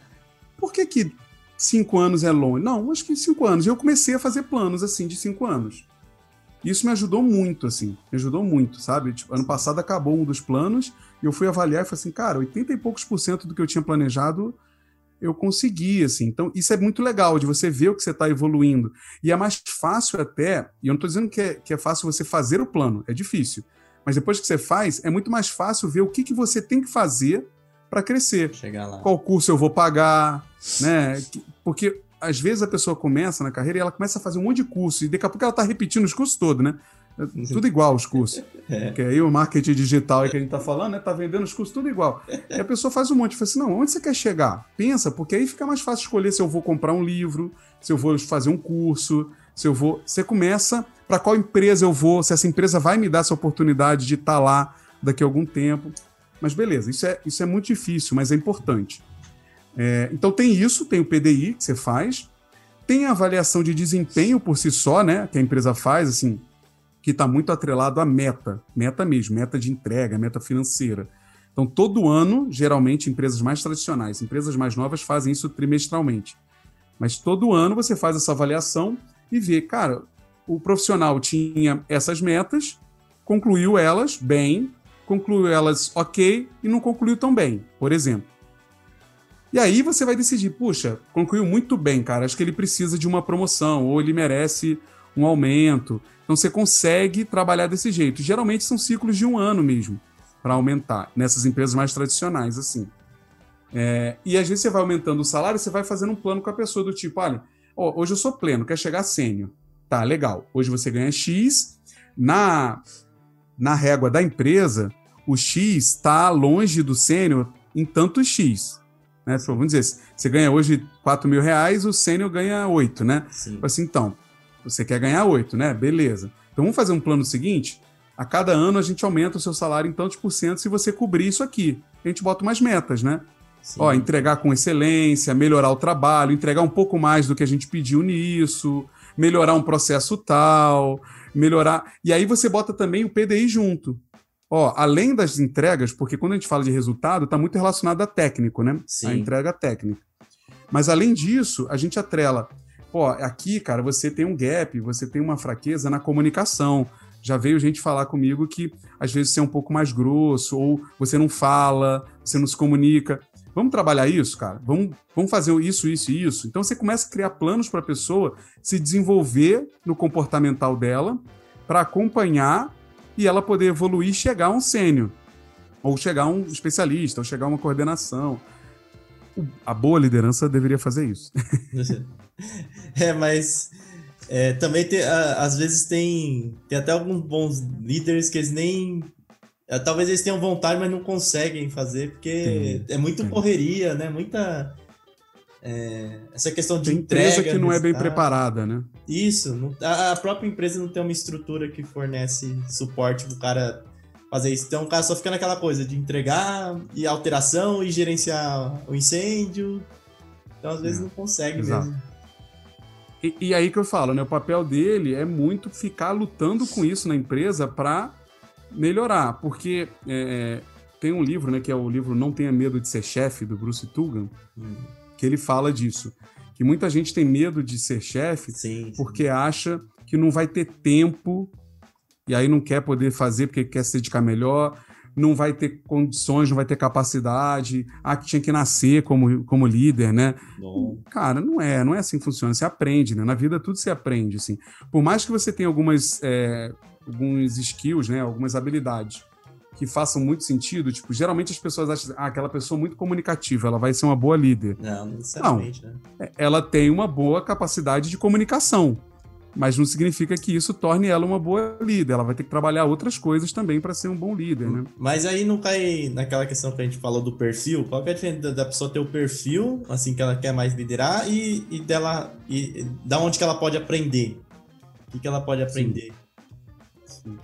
Speaker 2: por que que cinco anos é longe? Não, acho que cinco anos. E eu comecei a fazer planos assim de cinco anos. Isso me ajudou muito, assim. Me ajudou muito, sabe? Tipo, ano passado acabou um dos planos e eu fui avaliar e falei assim, cara, 80 e poucos por cento do que eu tinha planejado eu consegui, assim. Então, isso é muito legal, de você ver o que você está evoluindo. E é mais fácil até, e eu não estou dizendo que é, que é fácil você fazer o plano, é difícil. Mas depois que você faz, é muito mais fácil ver o que, que você tem que fazer para crescer.
Speaker 1: Chegar lá.
Speaker 2: Qual curso eu vou pagar, né? Porque às vezes a pessoa começa na carreira e ela começa a fazer um monte de curso, e daqui a pouco ela está repetindo os cursos todos, né? Tudo igual os cursos. É. Porque aí o marketing digital que a gente está falando, né? Tá vendendo os cursos tudo igual. E a pessoa faz um monte, fala assim: não, onde você quer chegar? Pensa, porque aí fica mais fácil escolher se eu vou comprar um livro, se eu vou fazer um curso, se eu vou. Você começa para qual empresa eu vou, se essa empresa vai me dar essa oportunidade de estar tá lá daqui a algum tempo. Mas beleza, isso é, isso é muito difícil, mas é importante. É, então tem isso, tem o PDI que você faz, tem a avaliação de desempenho por si só, né? Que a empresa faz, assim, que está muito atrelado à meta, meta mesmo, meta de entrega, meta financeira. Então, todo ano, geralmente, empresas mais tradicionais, empresas mais novas fazem isso trimestralmente. Mas todo ano você faz essa avaliação e vê, cara, o profissional tinha essas metas, concluiu elas bem, concluiu elas ok e não concluiu tão bem, por exemplo. E aí você vai decidir, puxa, concluiu muito bem, cara, acho que ele precisa de uma promoção, ou ele merece um aumento. Então você consegue trabalhar desse jeito. Geralmente são ciclos de um ano mesmo, para aumentar, nessas empresas mais tradicionais, assim. É, e às vezes você vai aumentando o salário, você vai fazendo um plano com a pessoa do tipo, olha, ó, hoje eu sou pleno, quer chegar a sênior. Tá, legal. Hoje você ganha X. Na, na régua da empresa, o X está longe do sênior em tanto X. Né? Vamos dizer, você ganha hoje 4 mil reais, o sênior ganha 8, né?
Speaker 1: Sim.
Speaker 2: Assim, então, Você quer ganhar 8, né? Beleza. Então vamos fazer um plano seguinte? A cada ano a gente aumenta o seu salário em tantos por cento se você cobrir isso aqui. A gente bota umas metas, né? Sim. Ó, entregar com excelência, melhorar o trabalho, entregar um pouco mais do que a gente pediu nisso, melhorar um processo tal, melhorar. E aí você bota também o PDI junto. Ó, além das entregas, porque quando a gente fala de resultado, está muito relacionado a técnico, né? Sim. A entrega técnica. Mas além disso, a gente atrela. Pô, aqui, cara, você tem um gap, você tem uma fraqueza na comunicação. Já veio gente falar comigo que às vezes você é um pouco mais grosso, ou você não fala, você não se comunica. Vamos trabalhar isso, cara? Vamos, vamos fazer isso, isso e isso? Então você começa a criar planos para a pessoa se desenvolver no comportamental dela, para acompanhar e ela poder evoluir e chegar a um sênior, ou chegar a um especialista, ou chegar a uma coordenação. A boa liderança deveria fazer isso.
Speaker 1: é, mas é, também tem, às vezes tem, tem até alguns bons líderes que eles nem é, talvez eles tenham vontade, mas não conseguem fazer, porque é muito sim. correria, né? Muita. É, essa questão de
Speaker 2: tem
Speaker 1: entrega.
Speaker 2: empresa que não é bem preparada, né?
Speaker 1: Isso. Não, a, a, própria empresa não tem uma estrutura que fornece suporte pro cara fazer isso. Então o cara só fica naquela coisa de entregar e alteração e gerenciar o incêndio. Então às vezes é, não consegue exato. mesmo.
Speaker 2: E, e, aí que eu falo, né? O papel dele é muito ficar lutando com isso na empresa para melhorar, porque é, é, tem um livro, né, que é o livro Não Tenha Medo de Ser Chefe, do Bruce Tugan, hum. que ele fala disso. Que muita gente tem medo de ser chefe porque acha que não vai ter tempo e aí não quer poder fazer porque quer se dedicar melhor, não vai ter condições, não vai ter capacidade, ah, que tinha que nascer como, como líder, né? Cara, não é, não é assim que funciona, você aprende, né? Na vida tudo se aprende, assim. Por mais que você tenha algumas é, alguns skills, né, algumas habilidades que façam muito sentido, tipo, geralmente as pessoas acham, ah, aquela pessoa muito comunicativa, ela vai ser uma boa líder.
Speaker 1: Não, não necessariamente, não.
Speaker 2: né? Ela tem uma boa capacidade de comunicação, mas não significa que isso torne ela uma boa líder. Ela vai ter que trabalhar outras coisas também para ser um bom líder, né?
Speaker 1: Mas aí não cai naquela questão que a gente falou do perfil. Qual que é a diferença da pessoa ter o perfil, assim, que ela quer mais liderar e, e dela e da onde que ela pode aprender? O que, que ela pode aprender? Sim.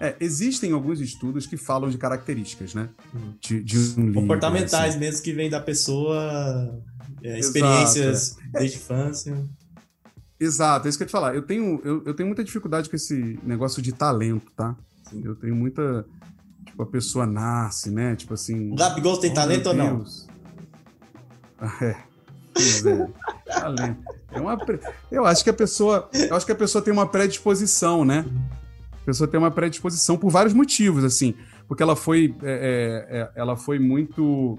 Speaker 2: É, existem alguns estudos que falam de características, né? Hum. De, de um
Speaker 1: líder, Comportamentais assim. mesmo que vem da pessoa, é, experiências é. desde infância.
Speaker 2: Exato, é isso que eu ia te falar. Eu tenho, eu, eu tenho muita dificuldade com esse negócio de talento, tá? Sim. Eu tenho muita. Tipo, a pessoa nasce, né? Tipo assim.
Speaker 1: O Gabigol tem oh, talento ou não?
Speaker 2: É. Pois é. talento. É uma, eu acho que a pessoa. Eu acho que a pessoa tem uma predisposição, né? A pessoa tem uma predisposição por vários motivos, assim, porque ela foi, é, é, é, ela foi muito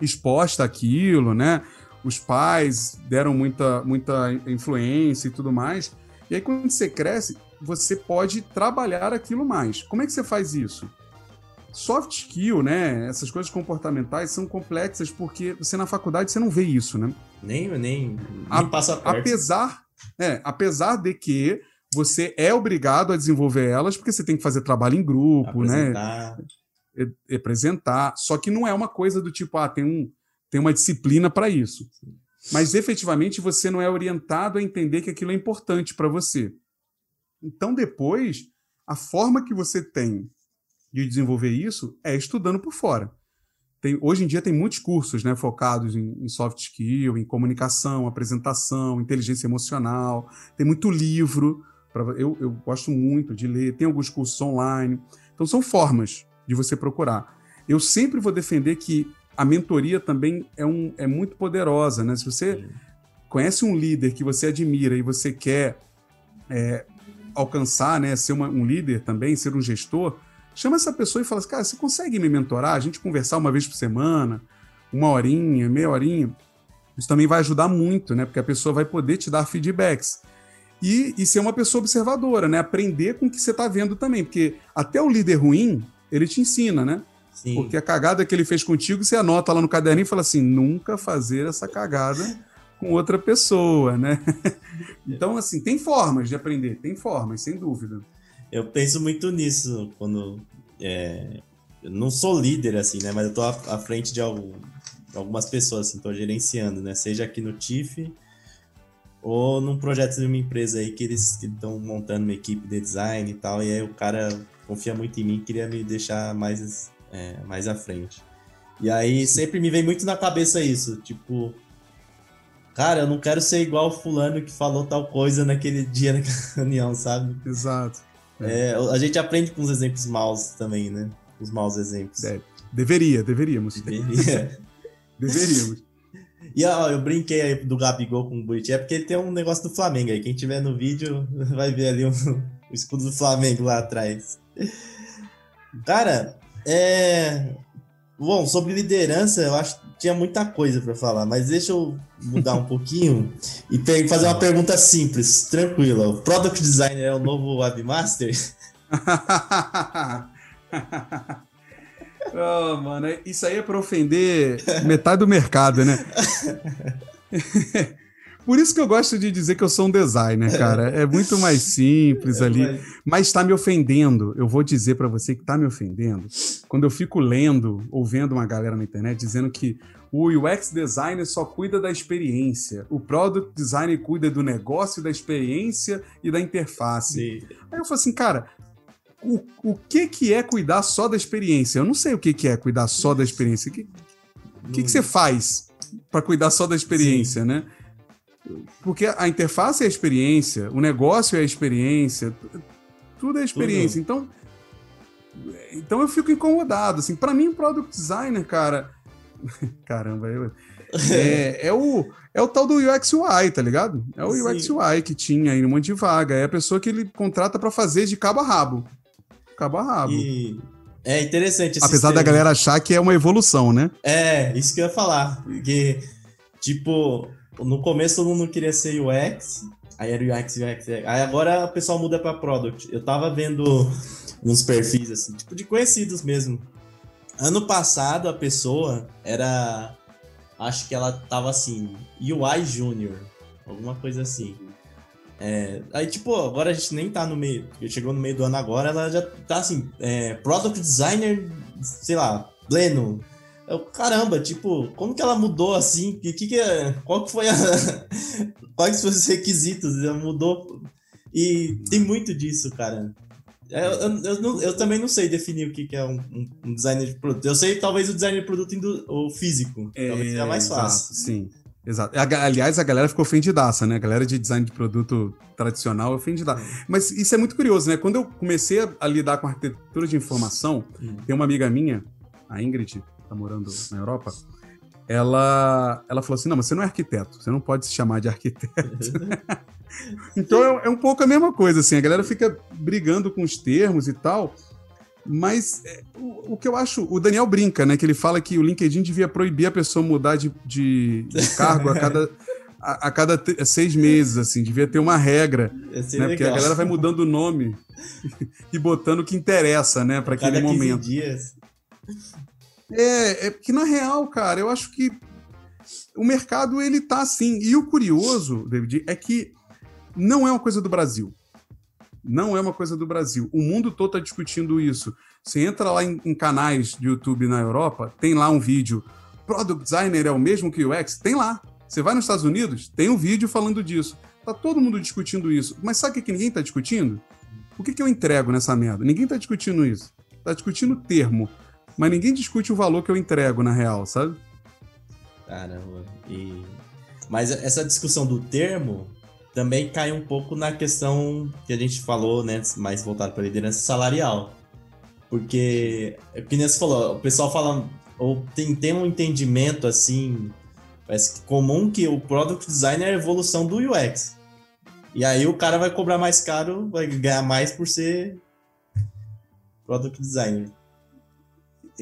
Speaker 2: exposta àquilo, né? Os pais deram muita, muita influência e tudo mais. E aí, quando você cresce, você pode trabalhar aquilo mais. Como é que você faz isso? Soft skill, né? Essas coisas comportamentais são complexas porque você na faculdade você não vê isso, né?
Speaker 1: Nem, nem, nem A, passa perto.
Speaker 2: Apesar, é, apesar de que você é obrigado a desenvolver elas, porque você tem que fazer trabalho em grupo, né? Apresentar. né? Representar. Só que não é uma coisa do tipo, ah, tem, um, tem uma disciplina para isso. Mas efetivamente você não é orientado a entender que aquilo é importante para você. Então, depois, a forma que você tem de desenvolver isso é estudando por fora. Tem, hoje em dia tem muitos cursos né, focados em, em, soft skill, em comunicação, apresentação, inteligência emocional. Tem muito livro Pra, eu, eu gosto muito de ler, tem alguns cursos online. Então, são formas de você procurar. Eu sempre vou defender que a mentoria também é, um, é muito poderosa, né? Se você Sim. conhece um líder que você admira e você quer é, alcançar, né, ser uma, um líder também, ser um gestor, chama essa pessoa e fala assim, cara, você consegue me mentorar? A gente conversar uma vez por semana, uma horinha, meia horinha. Isso também vai ajudar muito, né? Porque a pessoa vai poder te dar feedbacks e, e ser uma pessoa observadora, né? Aprender com o que você está vendo também, porque até o líder ruim, ele te ensina, né? Sim. Porque a cagada que ele fez contigo, você anota lá no caderninho e fala assim: nunca fazer essa cagada com outra pessoa, né? então, assim, tem formas de aprender, tem formas, sem dúvida.
Speaker 1: Eu penso muito nisso quando. É, eu não sou líder, assim, né? Mas eu tô à, à frente de algum, algumas pessoas, assim, tô gerenciando, né? Seja aqui no TIFF ou num projeto de uma empresa aí que eles estão montando uma equipe de design e tal, e aí o cara confia muito em mim e queria me deixar mais, é, mais à frente. E aí sempre me vem muito na cabeça isso, tipo, cara, eu não quero ser igual o fulano que falou tal coisa naquele dia naquela reunião, sabe?
Speaker 2: Exato.
Speaker 1: É, a gente aprende com os exemplos maus também, né? Os maus exemplos.
Speaker 2: É, deveria, deveríamos.
Speaker 1: Deveria.
Speaker 2: deveríamos.
Speaker 1: E ó, eu brinquei aí do Gabigol com o Buriti, é porque tem um negócio do Flamengo aí. Quem tiver no vídeo vai ver ali um, o escudo do Flamengo lá atrás. Cara, é. Bom, sobre liderança, eu acho que tinha muita coisa para falar, mas deixa eu mudar um pouquinho e fazer uma pergunta simples, tranquila. O Product Designer é o novo Webmaster?
Speaker 2: oh, mano, isso aí é para ofender metade do mercado, né? Por isso que eu gosto de dizer que eu sou um designer, cara. É muito mais simples é, ali. Mas está me ofendendo. Eu vou dizer para você que está me ofendendo. Quando eu fico lendo ou vendo uma galera na internet dizendo que o UX designer só cuida da experiência, o product designer cuida do negócio, da experiência e da interface. Sim. Aí eu falo assim, cara, o, o que, que é cuidar só da experiência? Eu não sei o que, que é cuidar só da experiência. O que, que, que você faz para cuidar só da experiência, Sim. né? Porque a interface é a experiência, o negócio é a experiência, tudo é experiência. Então, então eu fico incomodado. Assim, para mim, o product designer, cara. Caramba, eu, é, é, o, é o tal do UX UI, tá ligado? É o Sim. UX UI que tinha aí um monte de vaga. É a pessoa que ele contrata para fazer de cabo a rabo. Cabo a rabo.
Speaker 1: E é interessante.
Speaker 2: Apesar da galera achar que é uma evolução, né?
Speaker 1: É, isso que eu ia falar. Porque, tipo, no começo todo mundo queria ser UX, aí era UX, UX, UX. Aí agora o pessoal muda para Product. Eu tava vendo uns perfis assim, tipo de conhecidos mesmo. Ano passado a pessoa era. Acho que ela tava assim, UI Junior, alguma coisa assim. É, aí, tipo, agora a gente nem tá no meio. Chegou no meio do ano agora, ela já tá assim, é, Product Designer, sei lá, pleno, eu, caramba, tipo, como que ela mudou assim? Que, que, que é, qual que foi a. Quais foram os requisitos? Ela mudou. E tem muito disso, cara. Eu, eu, eu, eu, também não sei definir o que, que é um, um, designer de produto. Eu sei talvez o designer de produto o físico. É, talvez seja mais fácil.
Speaker 2: sim. Exato. Aliás, a galera ficou ofendidaça, né? A galera de design de produto tradicional é ofendidaça. Mas isso é muito curioso, né? Quando eu comecei a lidar com arquitetura de informação, hum. tem uma amiga minha, a Ingrid, tá morando na Europa, ela, ela falou assim: não, mas você não é arquiteto, você não pode se chamar de arquiteto. então é, é, um pouco a mesma coisa, assim, a galera fica brigando com os termos e tal. Mas é, o, o, que eu acho, o Daniel brinca, né? Que ele fala que o LinkedIn devia proibir a pessoa mudar de, de, de cargo a cada, a, a, cada seis meses, assim, devia ter uma regra. Né? Porque a galera vai mudando o nome e botando o que interessa, né, para aquele momento.
Speaker 1: Dias.
Speaker 2: É, é que na real, cara, eu acho que o mercado ele tá assim. E o curioso, David, é que não é uma coisa do Brasil. Não é uma coisa do Brasil. O mundo todo está discutindo isso. Você entra lá em, em, canais de YouTube na Europa, tem lá um vídeo. Product Designer é o mesmo que o UX? Tem lá. Você vai nos Estados Unidos, tem um vídeo falando disso. Tá todo mundo discutindo isso. Mas sabe o que ninguém está discutindo? O que, que eu entrego nessa merda? Ninguém está discutindo isso. Está discutindo o termo mas ninguém discute o valor que eu entrego na real, sabe?
Speaker 1: Caramba. E... Mas essa discussão do termo também cai um pouco na questão que a gente falou, né, mais voltado para liderança salarial. Porque, que nem você falou, o pessoal fala, ou tem, tem um entendimento assim, parece que comum que o product design é a evolução do UX. E aí o cara vai cobrar mais caro, vai ganhar mais por ser product designer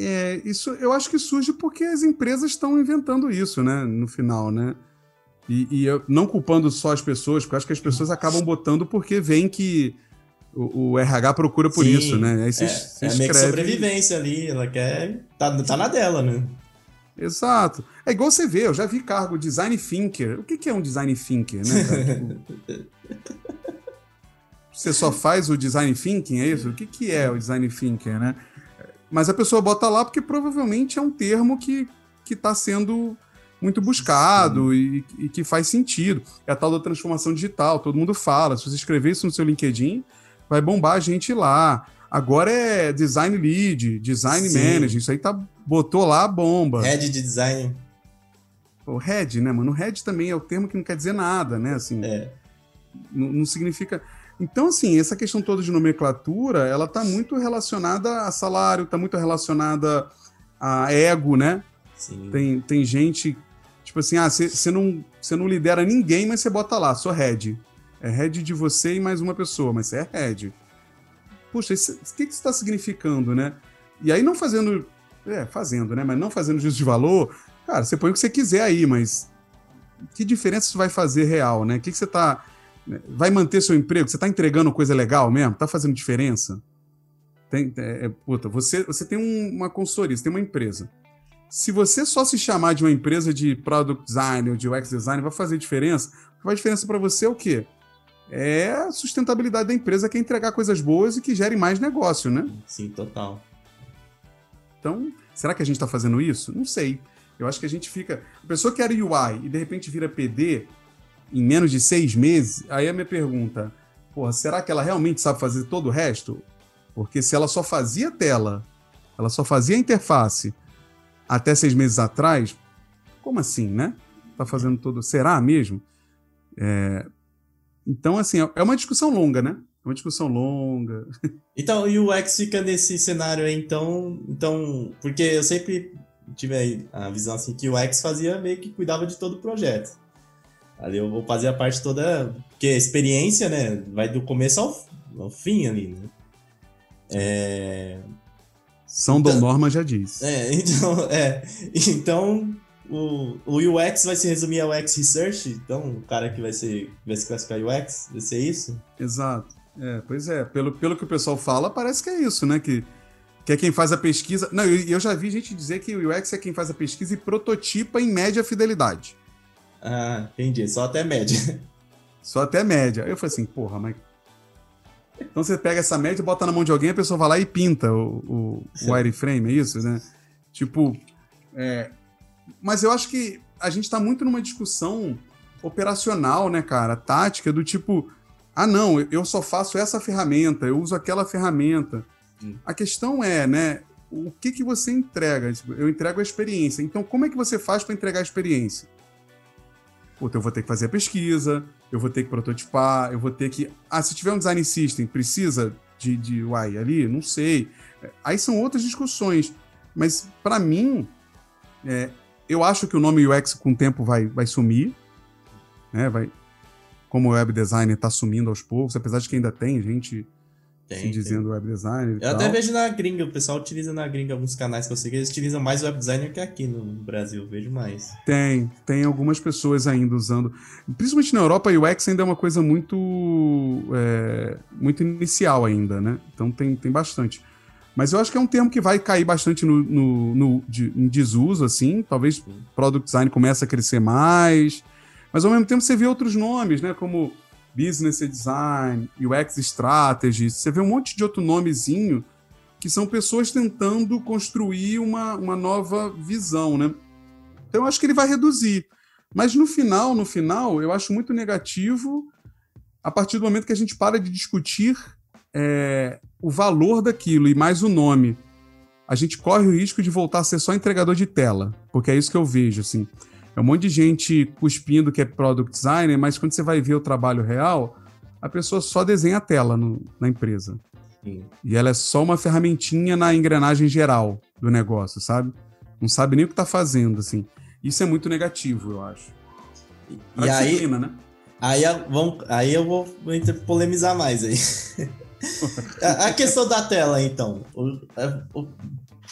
Speaker 2: é, isso eu acho que surge porque as empresas estão inventando isso, né? No final, né? E, e eu, não culpando só as pessoas, porque eu acho que as pessoas acabam botando porque veem que o, o RH procura por Sim, isso, né?
Speaker 1: Aí você, é, é escreve... meio que sobrevivência ali, ela quer. Tá, tá na dela, né?
Speaker 2: Exato. É igual você vê, eu já vi cargo design thinker. O que, que é um design thinker, né? Tipo, você só faz o design thinking, é isso? O que, que é o design thinker, né? Mas a pessoa bota lá porque provavelmente é um termo que está sendo muito buscado e, e, que faz sentido. É a tal da transformação digital, todo mundo fala. Se você escrever isso no seu LinkedIn, vai bombar a gente lá. Agora é design lead, design Sim. manager, isso aí tá, botou lá a bomba.
Speaker 1: Head de design.
Speaker 2: O head, né, mano? O head também é o termo que não quer dizer nada, né? Assim,
Speaker 1: é.
Speaker 2: não, não significa. Então, assim, essa questão toda de nomenclatura, ela tá muito relacionada a salário, tá muito relacionada a ego, né?
Speaker 1: Sim.
Speaker 2: Tem, tem gente, tipo assim, ah, você não, não lidera ninguém, mas você bota lá, sou head. É head de você e mais uma pessoa, mas você é head puxa, o que, que isso está significando, né? E aí não fazendo, é, fazendo, né? Mas não fazendo juízo de valor, cara, você põe o que você quiser aí, mas que diferença isso vai fazer real, né? O que, que você está né? Vai manter seu emprego? Você está entregando coisa legal mesmo? Está fazendo diferença? Tem, é, é, puta, você, você tem um, uma consultoria, você tem uma empresa. Se você só se chamar de uma empresa de product design ou de UX design, vai fazer diferença? Faz diferença para você é o quê? é a sustentabilidade da empresa que é entregar coisas boas e que gere mais negócio, né?
Speaker 1: Sim, total.
Speaker 2: Então, será que a gente está fazendo isso? Não sei. Eu acho que a gente fica. A pessoa que era UI e de repente vira PD em menos de seis meses, aí a minha pergunta: porra, será que ela realmente sabe fazer todo o resto? Porque se ela só fazia tela, ela só fazia interface até seis meses atrás, como assim, né? Tá fazendo todo. Será mesmo? É, então, assim, é uma discussão longa, né? É uma discussão longa.
Speaker 1: Então, e o X fica nesse cenário aí, então, então. Porque eu sempre tive a visão assim que o X fazia meio que cuidava de todo o projeto. Ali eu vou fazer a parte toda. Porque a experiência, né? Vai do começo ao, ao fim ali, né? É.
Speaker 2: São então, Norma já diz.
Speaker 1: É, então, é. Então, o, o UX vai se resumir ao UX Research, então o cara que vai, ser, vai se classificar UX, vai ser isso?
Speaker 2: Exato. É, pois é, pelo, pelo que o pessoal fala, parece que é isso, né? Que, que é quem faz a pesquisa. Não, eu, eu já vi gente dizer que o UX é quem faz a pesquisa e prototipa em média fidelidade.
Speaker 1: Ah, entendi. Só até média.
Speaker 2: Só até média. Eu falei assim, porra, mas. Então você pega essa média, bota na mão de alguém, a pessoa vai lá e pinta o, o, o wireframe, é isso, né? Tipo, é, mas eu acho que a gente está muito numa discussão operacional, né, cara? Tática, do tipo, ah, não, eu só faço essa ferramenta, eu uso aquela ferramenta. Hum. A questão é, né, o que, que você entrega? Tipo, eu entrego a experiência. Então, como é que você faz para entregar a experiência? Puta, eu vou ter que fazer a pesquisa, eu vou ter que prototipar, eu vou ter que. Ah, se tiver um design system, precisa de, de UI ali? Não sei. Aí são outras discussões. Mas, para mim, é, eu acho que o nome UX com o tempo vai, vai sumir, né? Vai, como o web designer está sumindo aos poucos, apesar de que ainda tem gente tem, se dizendo tem. web designer.
Speaker 1: Eu tal. até vejo na gringa, o pessoal utiliza na gringa alguns canais que eu sei que eles utilizam mais web designer que aqui no Brasil, vejo mais.
Speaker 2: Tem, tem algumas pessoas ainda usando. Principalmente na Europa, o UX ainda é uma coisa muito, é, muito inicial ainda, né? Então tem, tem bastante. Mas eu acho que é um termo que vai cair bastante no, no, no de, em desuso, assim. Talvez product design comece a crescer mais. Mas ao mesmo tempo você vê outros nomes, né? Como business design, UX strategy. Você vê um monte de outro nomezinho que são pessoas tentando construir uma, uma nova visão, né? Então eu acho que ele vai reduzir. Mas no final, no final, eu acho muito negativo a partir do momento que a gente para de discutir é, o valor daquilo e mais o nome, a gente corre o risco de voltar a ser só entregador de tela, porque é isso que eu vejo, assim. É um monte de gente cuspindo que é product designer, mas quando você vai ver o trabalho real, a pessoa só desenha a tela no, na empresa. Sim. E ela é só uma ferramentinha na engrenagem geral do negócio, sabe? Não sabe nem o que está fazendo, assim. Isso é muito negativo, eu acho.
Speaker 1: Pra e aí, né? aí, vamos, aí eu vou, polemizar mais aí. a, questão da tela, então. O, o,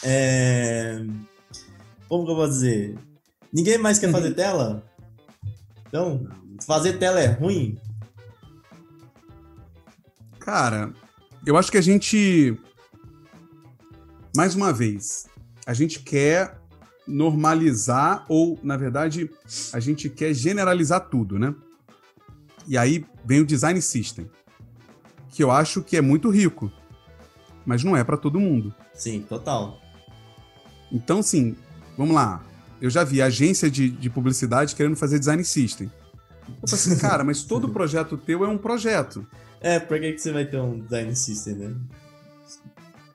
Speaker 1: é... Como que eu vou dizer? Ninguém mais quer fazer tela? Então, fazer tela é ruim?
Speaker 2: Cara, eu acho que a gente. Mais uma vez, a gente quer normalizar, ou, na verdade, a gente quer generalizar tudo, né? E aí vem o design system que eu acho que é muito rico, mas não é para todo mundo.
Speaker 1: Sim, total.
Speaker 2: Então, sim, vamos lá. Eu já vi agência de, de publicidade querendo fazer design system. Eu assim, cara, mas todo projeto teu é um projeto.
Speaker 1: É, por que, que você vai ter um design system, né?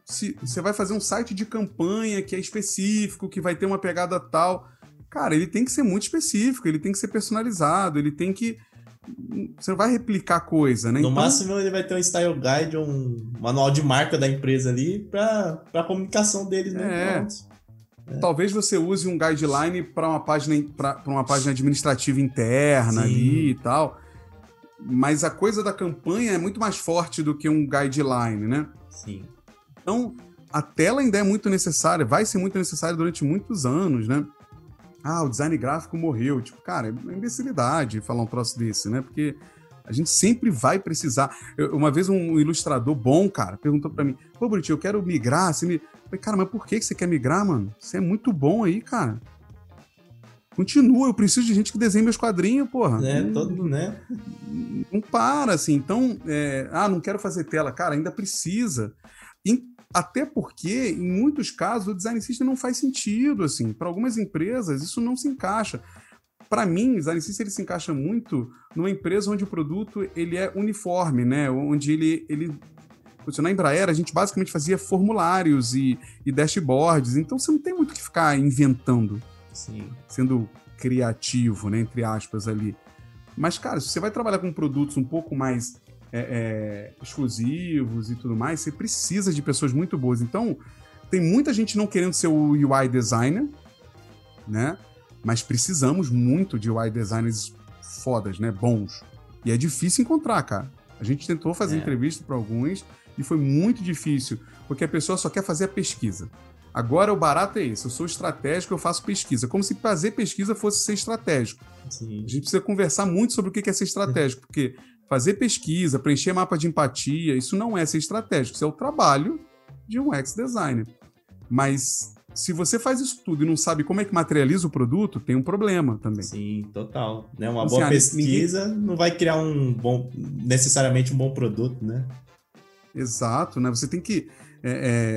Speaker 2: Se você vai fazer um site de campanha que é específico, que vai ter uma pegada tal. Cara, ele tem que ser muito específico, ele tem que ser personalizado, ele tem que. Você não vai replicar coisa, né?
Speaker 1: No então... máximo, ele vai ter um style guide, um manual de marca da empresa ali para a comunicação deles, né?
Speaker 2: É. É. Talvez você use um guideline para uma página para uma página administrativa interna Sim. ali e tal. Mas a coisa da campanha é muito mais forte do que um guideline, né?
Speaker 1: Sim.
Speaker 2: Então, a tela ainda é muito necessária, vai ser muito necessária durante muitos anos, né? Ah, o design gráfico morreu. Tipo, cara, é imbecilidade falar um troço desse, né? Porque a gente sempre vai precisar. Eu, uma vez um ilustrador bom, cara, perguntou para mim: Pô, Bonitinho, eu quero migrar. Você me... falei, cara, mas por que você quer migrar, mano? Você é muito bom aí, cara. Continua, eu preciso de gente que desenhe meus quadrinhos, porra.
Speaker 1: É, todo, né?
Speaker 2: Não para, assim. Então, é... ah, não quero fazer tela. Cara, ainda precisa. Até porque, em muitos casos, o design system não faz sentido, assim. Para algumas empresas, isso não se encaixa para mim, design system ele se encaixa muito numa empresa onde o produto ele é uniforme, né? Onde ele, ele na Embraer, a gente basicamente fazia formulários e, e dashboards, então você não tem muito que ficar inventando,
Speaker 1: Sim.
Speaker 2: sendo criativo, né, entre aspas ali. Mas, cara, se você vai trabalhar com produtos um pouco mais é, é, exclusivos e tudo mais, você precisa de pessoas muito boas. Então, tem muita gente não querendo ser o UI designer, né? mas precisamos muito de UI designers fodas, né? Bons. E é difícil encontrar, cara. A gente tentou fazer é. entrevista para alguns e foi muito difícil, porque a pessoa só quer fazer a pesquisa. Agora o barato é esse, eu sou estratégico, eu faço pesquisa. Como se fazer pesquisa fosse ser estratégico.
Speaker 1: Sim.
Speaker 2: A gente precisa conversar muito sobre o que é ser estratégico, porque fazer pesquisa, preencher mapa de empatia, isso não é ser estratégico, isso é o trabalho de um ex-designer. Mas se você faz isso tudo e não sabe como é que materializa o produto, tem um problema também.
Speaker 1: Sim, total. Né? Uma então, boa assim, pesquisa ninguém... não vai criar um bom, necessariamente um bom produto, né?
Speaker 2: Exato, né? Você tem que, é,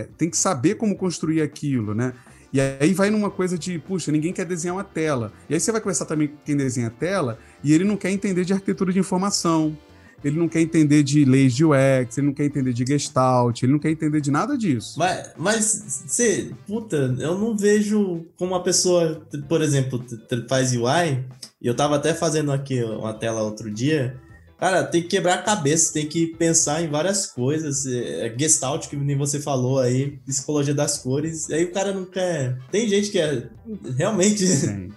Speaker 2: é, tem que saber como construir aquilo, né? E aí vai numa coisa de, puxa, ninguém quer desenhar uma tela. E aí você vai conversar também com quem desenha a tela e ele não quer entender de arquitetura de informação ele não quer entender de leis de UX, ele não quer entender de Gestalt, ele não quer entender de nada disso.
Speaker 1: Mas, mas você, puta, eu não vejo como uma pessoa, por exemplo, faz UI, e eu tava até fazendo aqui uma tela outro dia, Cara, tem que quebrar a cabeça, tem que pensar em várias coisas. É, é Gestalt, que nem você falou aí, psicologia das cores. Aí o cara não quer. Tem gente que é. Realmente.
Speaker 2: Tem.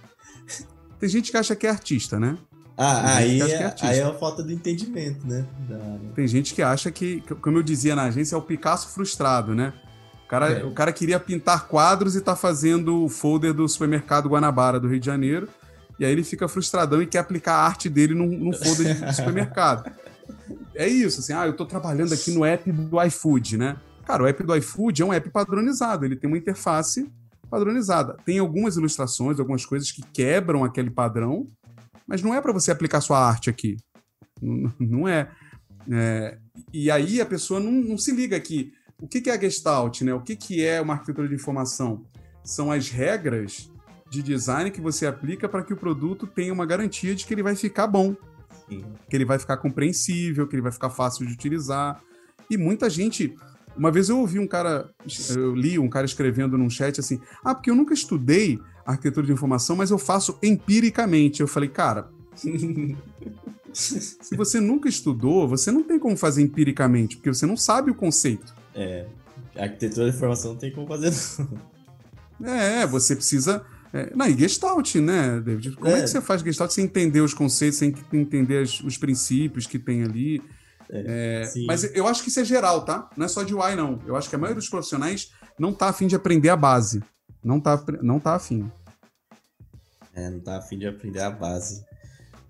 Speaker 2: Tem gente que acha que é artista, né?
Speaker 1: Ah, aí, é, é aí é a falta de entendimento, né? Da...
Speaker 2: Tem gente que acha que, como eu dizia na agência, é o Picasso frustrado, né? O cara, é. o cara queria pintar quadros e tá fazendo o folder do supermercado Guanabara do Rio de Janeiro. E aí ele fica frustradão e quer aplicar a arte dele num, num folder de supermercado. É isso, assim, ah, eu tô trabalhando aqui no app do iFood, né? Cara, o app do iFood é um app padronizado, ele tem uma interface padronizada. Tem algumas ilustrações, algumas coisas que quebram aquele padrão, mas não é para você aplicar sua arte aqui. Não é. é. E aí a pessoa não, não, se liga que o que, é a Gestalt, né? O que, que é uma arquitetura de informação? São as regras de design que você aplica para que o produto tenha uma garantia de que ele vai ficar bom, Sim. que ele vai ficar compreensível, que ele vai ficar fácil de utilizar. E muita gente. Uma vez eu ouvi um cara, eu li um cara escrevendo num chat assim: ah, porque eu nunca estudei arquitetura de informação, mas eu faço empiricamente. Eu falei, cara, se você nunca estudou, você não tem como fazer empiricamente, porque você não sabe o conceito.
Speaker 1: É, arquitetura de informação não tem como fazer,
Speaker 2: não. É, você precisa. É, não, e Gestalt, né, David? Como é. é. que você faz Gestalt sem entender os conceitos, sem entender as, os princípios que tem ali? É, é mas eu acho que isso é geral, tá? Não é só de UI, não. Eu acho que a maioria dos profissionais não tá afim de aprender a base. Não tá, não tá afim.
Speaker 1: É, não tá afim de aprender a base.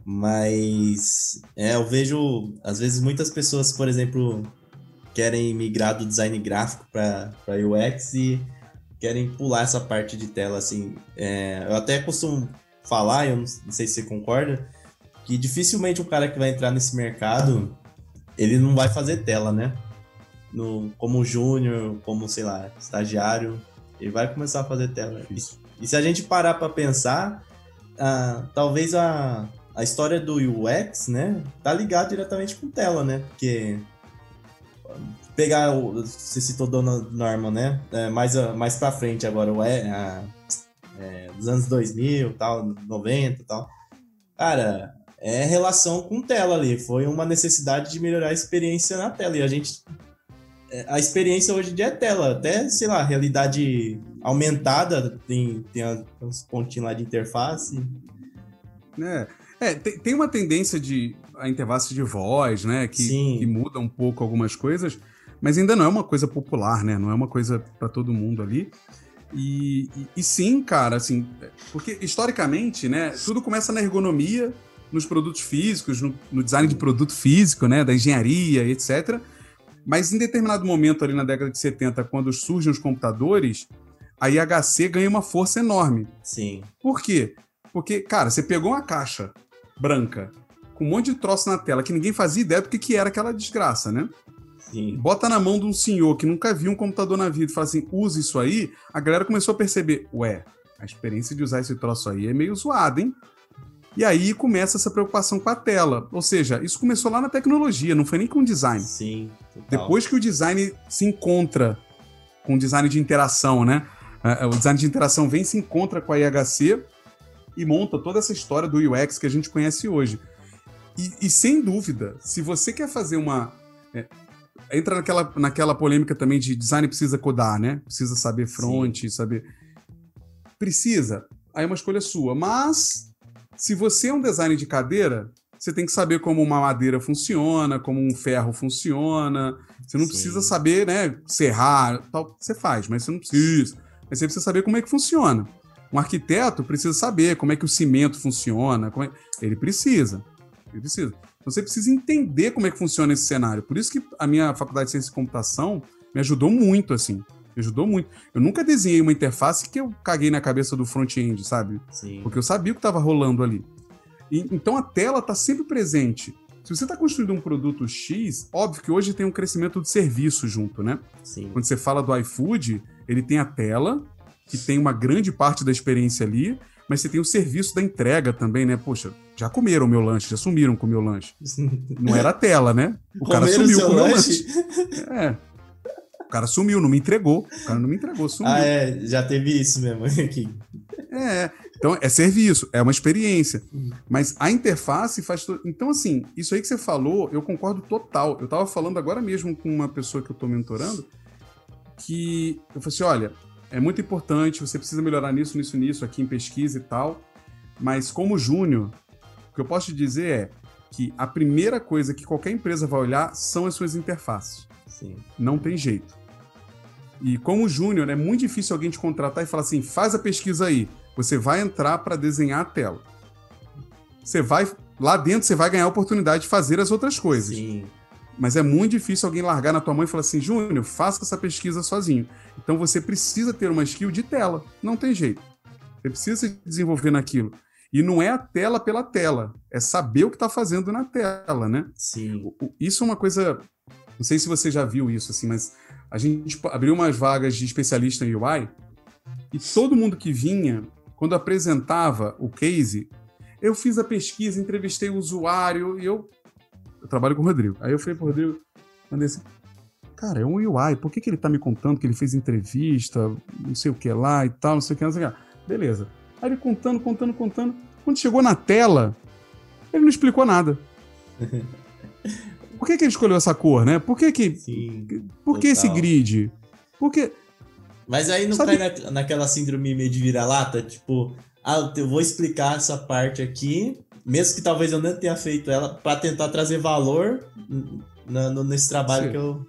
Speaker 1: Mas é, eu vejo, às vezes, muitas pessoas, por exemplo, querem migrar do design gráfico para UX e querem pular essa parte de tela, assim. É, eu até costumo falar, eu não sei se você concorda, que dificilmente um cara que vai entrar nesse mercado, ele não vai fazer tela, né? No, como júnior, como, sei lá, estagiário, ele vai começar a fazer tela. E se a gente parar para pensar, ah, talvez a, a história do UX, né, tá ligado diretamente com tela, né? Porque pegar o você citou Dona Norma, né? É, mais mais para frente agora, o é, é, dos anos 2000, tal, 90, tal. Cara, é relação com tela ali, foi uma necessidade de melhorar a experiência na tela e a gente é, a experiência hoje em dia é tela, até, sei lá, realidade aumentada, tem, tem uns pontinhos lá de interface.
Speaker 2: É, é tem, tem uma tendência de a interface de voz, né, que, que muda um pouco algumas coisas, mas ainda não é uma coisa popular, né, não é uma coisa para todo mundo ali. E, e, e, sim, cara, assim, porque historicamente, né, tudo começa na ergonomia, nos produtos físicos, no, no design de produto físico, né, da engenharia, etc., mas em determinado momento ali na década de 70, quando surgem os computadores, a IHC ganha uma força enorme.
Speaker 1: Sim.
Speaker 2: Por quê? Porque, cara, você pegou uma caixa branca com um monte de troço na tela que ninguém fazia ideia do que, que era aquela desgraça, né?
Speaker 1: Sim.
Speaker 2: Bota na mão de um senhor que nunca viu um computador na vida e fala assim, use isso aí, a galera começou a perceber, ué, a experiência de usar esse troço aí é meio zoada, hein? E aí começa essa preocupação com a tela. Ou seja, isso começou lá na tecnologia, não foi nem com o design.
Speaker 1: Sim.
Speaker 2: Total. Depois que o design se encontra com o design de interação, né? É, é, o design de interação vem se encontra com a IHC e monta toda essa história do UX que a gente conhece hoje. E, e sem dúvida, se você quer fazer uma. É, entra naquela, naquela polêmica também de design precisa codar, né? Precisa saber front, Sim. saber. Precisa. Aí é uma escolha sua. Mas se você é um design de cadeira, você tem que saber como uma madeira funciona, como um ferro funciona. Você não Sim. precisa saber, né, serrar, tal, você faz, mas você não precisa. Mas você precisa saber como é que funciona. Um arquiteto precisa saber como é que o cimento funciona, é... ele precisa. Ele precisa. Então você precisa entender como é que funciona esse cenário. Por isso que a minha faculdade de ciência e computação me ajudou muito, assim. Me ajudou muito. Eu nunca desenhei uma interface que eu caguei na cabeça do front-end, sabe?
Speaker 1: Sim.
Speaker 2: Porque eu sabia o que estava rolando ali. E, então a tela está sempre presente. Se você está construindo um produto X, óbvio que hoje tem um crescimento de serviço junto, né?
Speaker 1: Sim.
Speaker 2: Quando você fala do iFood, ele tem a tela, que tem uma grande parte da experiência ali, mas você tem o serviço da entrega também, né? Poxa, já comeram o meu lanche, já sumiram com o meu lanche. Não era a tela, né? O
Speaker 1: cara sumiu com o meu lanche.
Speaker 2: É cara sumiu, não me entregou. O cara não me entregou, sumiu.
Speaker 1: Ah, é, já teve isso mesmo aqui.
Speaker 2: É, então é serviço, é uma experiência. Mas a interface faz. To... Então, assim, isso aí que você falou, eu concordo total. Eu tava falando agora mesmo com uma pessoa que eu tô mentorando, que eu falei assim: olha, é muito importante, você precisa melhorar nisso, nisso, nisso, aqui em pesquisa e tal. Mas como júnior, o que eu posso te dizer é que a primeira coisa que qualquer empresa vai olhar são as suas interfaces.
Speaker 1: Sim.
Speaker 2: Não tem jeito. E como júnior, é muito difícil alguém te contratar e falar assim: faz a pesquisa aí. Você vai entrar para desenhar a tela. Você vai. Lá dentro você vai ganhar a oportunidade de fazer as outras coisas.
Speaker 1: Sim.
Speaker 2: Mas é muito difícil alguém largar na tua mão e falar assim: Júnior, faça essa pesquisa sozinho. Então você precisa ter uma skill de tela. Não tem jeito. Você precisa se desenvolver naquilo. E não é a tela pela tela, é saber o que está fazendo na tela, né?
Speaker 1: Sim.
Speaker 2: Isso é uma coisa. Não sei se você já viu isso, assim, mas a gente abriu umas vagas de especialista em UI e todo mundo que vinha, quando apresentava o case, eu fiz a pesquisa, entrevistei o usuário e eu. Eu trabalho com o Rodrigo. Aí eu falei pro Rodrigo, mandei assim, cara, é um UI, por que, que ele tá me contando que ele fez entrevista, não sei o que lá e tal, não sei o que, não sei o que. Beleza. Aí ele contando, contando, contando. Quando chegou na tela, ele não explicou nada. Por que, que ele escolheu essa cor, né? Por que que...
Speaker 1: Sim,
Speaker 2: por que esse grid? Por que...
Speaker 1: Mas aí não Sabe... cai na, naquela síndrome meio de vira-lata? Tipo, ah, eu vou explicar essa parte aqui, mesmo que talvez eu não tenha feito ela, para tentar trazer valor na, no, nesse trabalho que eu...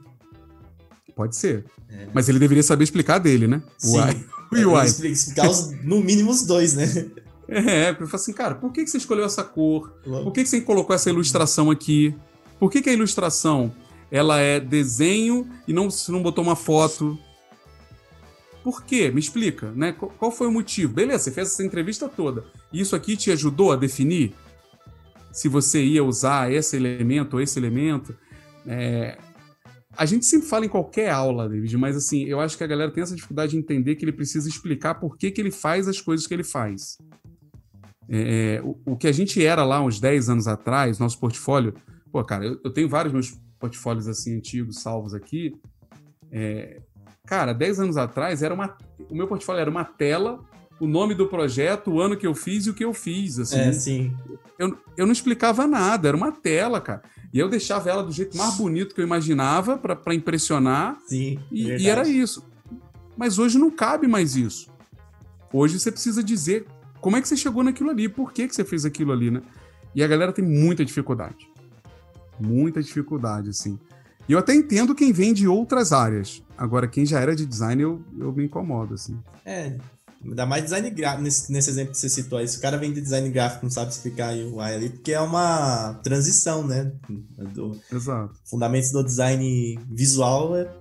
Speaker 2: Pode ser. É. Mas ele deveria saber explicar dele, né?
Speaker 1: Sim. O UI. Explicar os, no mínimo os dois, né?
Speaker 2: É, eu falo assim, cara, por que, que você escolheu essa cor? Por que, que você colocou essa ilustração aqui? Por que, que a ilustração ela é desenho e não se não botou uma foto? Por quê? Me explica, né? Qual foi o motivo? Beleza, você fez essa entrevista toda. Isso aqui te ajudou a definir se você ia usar esse elemento ou esse elemento? É... a gente sempre fala em qualquer aula, David, mas assim, eu acho que a galera tem essa dificuldade de entender que ele precisa explicar por que, que ele faz as coisas que ele faz. É, o, o, que a gente era lá uns 10 anos atrás, nosso portfólio. Pô, cara, eu, eu tenho vários meus portfólios assim antigos salvos aqui. É, cara, 10 anos atrás era uma, o meu portfólio era uma tela, o nome do projeto, o ano que eu fiz e o que eu fiz. Assim,
Speaker 1: é, sim.
Speaker 2: Eu, eu não explicava nada, era uma tela, cara. E eu deixava ela do jeito mais bonito que eu imaginava para impressionar.
Speaker 1: Sim.
Speaker 2: E, e, era isso. Mas hoje não cabe mais isso. Hoje você precisa dizer como é que você chegou naquilo ali, por que, que você fez aquilo ali, né? E a galera tem muita dificuldade. Muita dificuldade, assim. E eu até entendo quem vem de outras áreas. Agora, quem já era de design, eu, eu me incomodo, assim.
Speaker 1: É, Ainda mais design gráfico, nesse, nesse exemplo que você citou aí. Se o cara vem de design gráfico não sabe explicar UI ali, porque é uma transição, né?
Speaker 2: Do, Exato.
Speaker 1: Fundamentos do design visual é,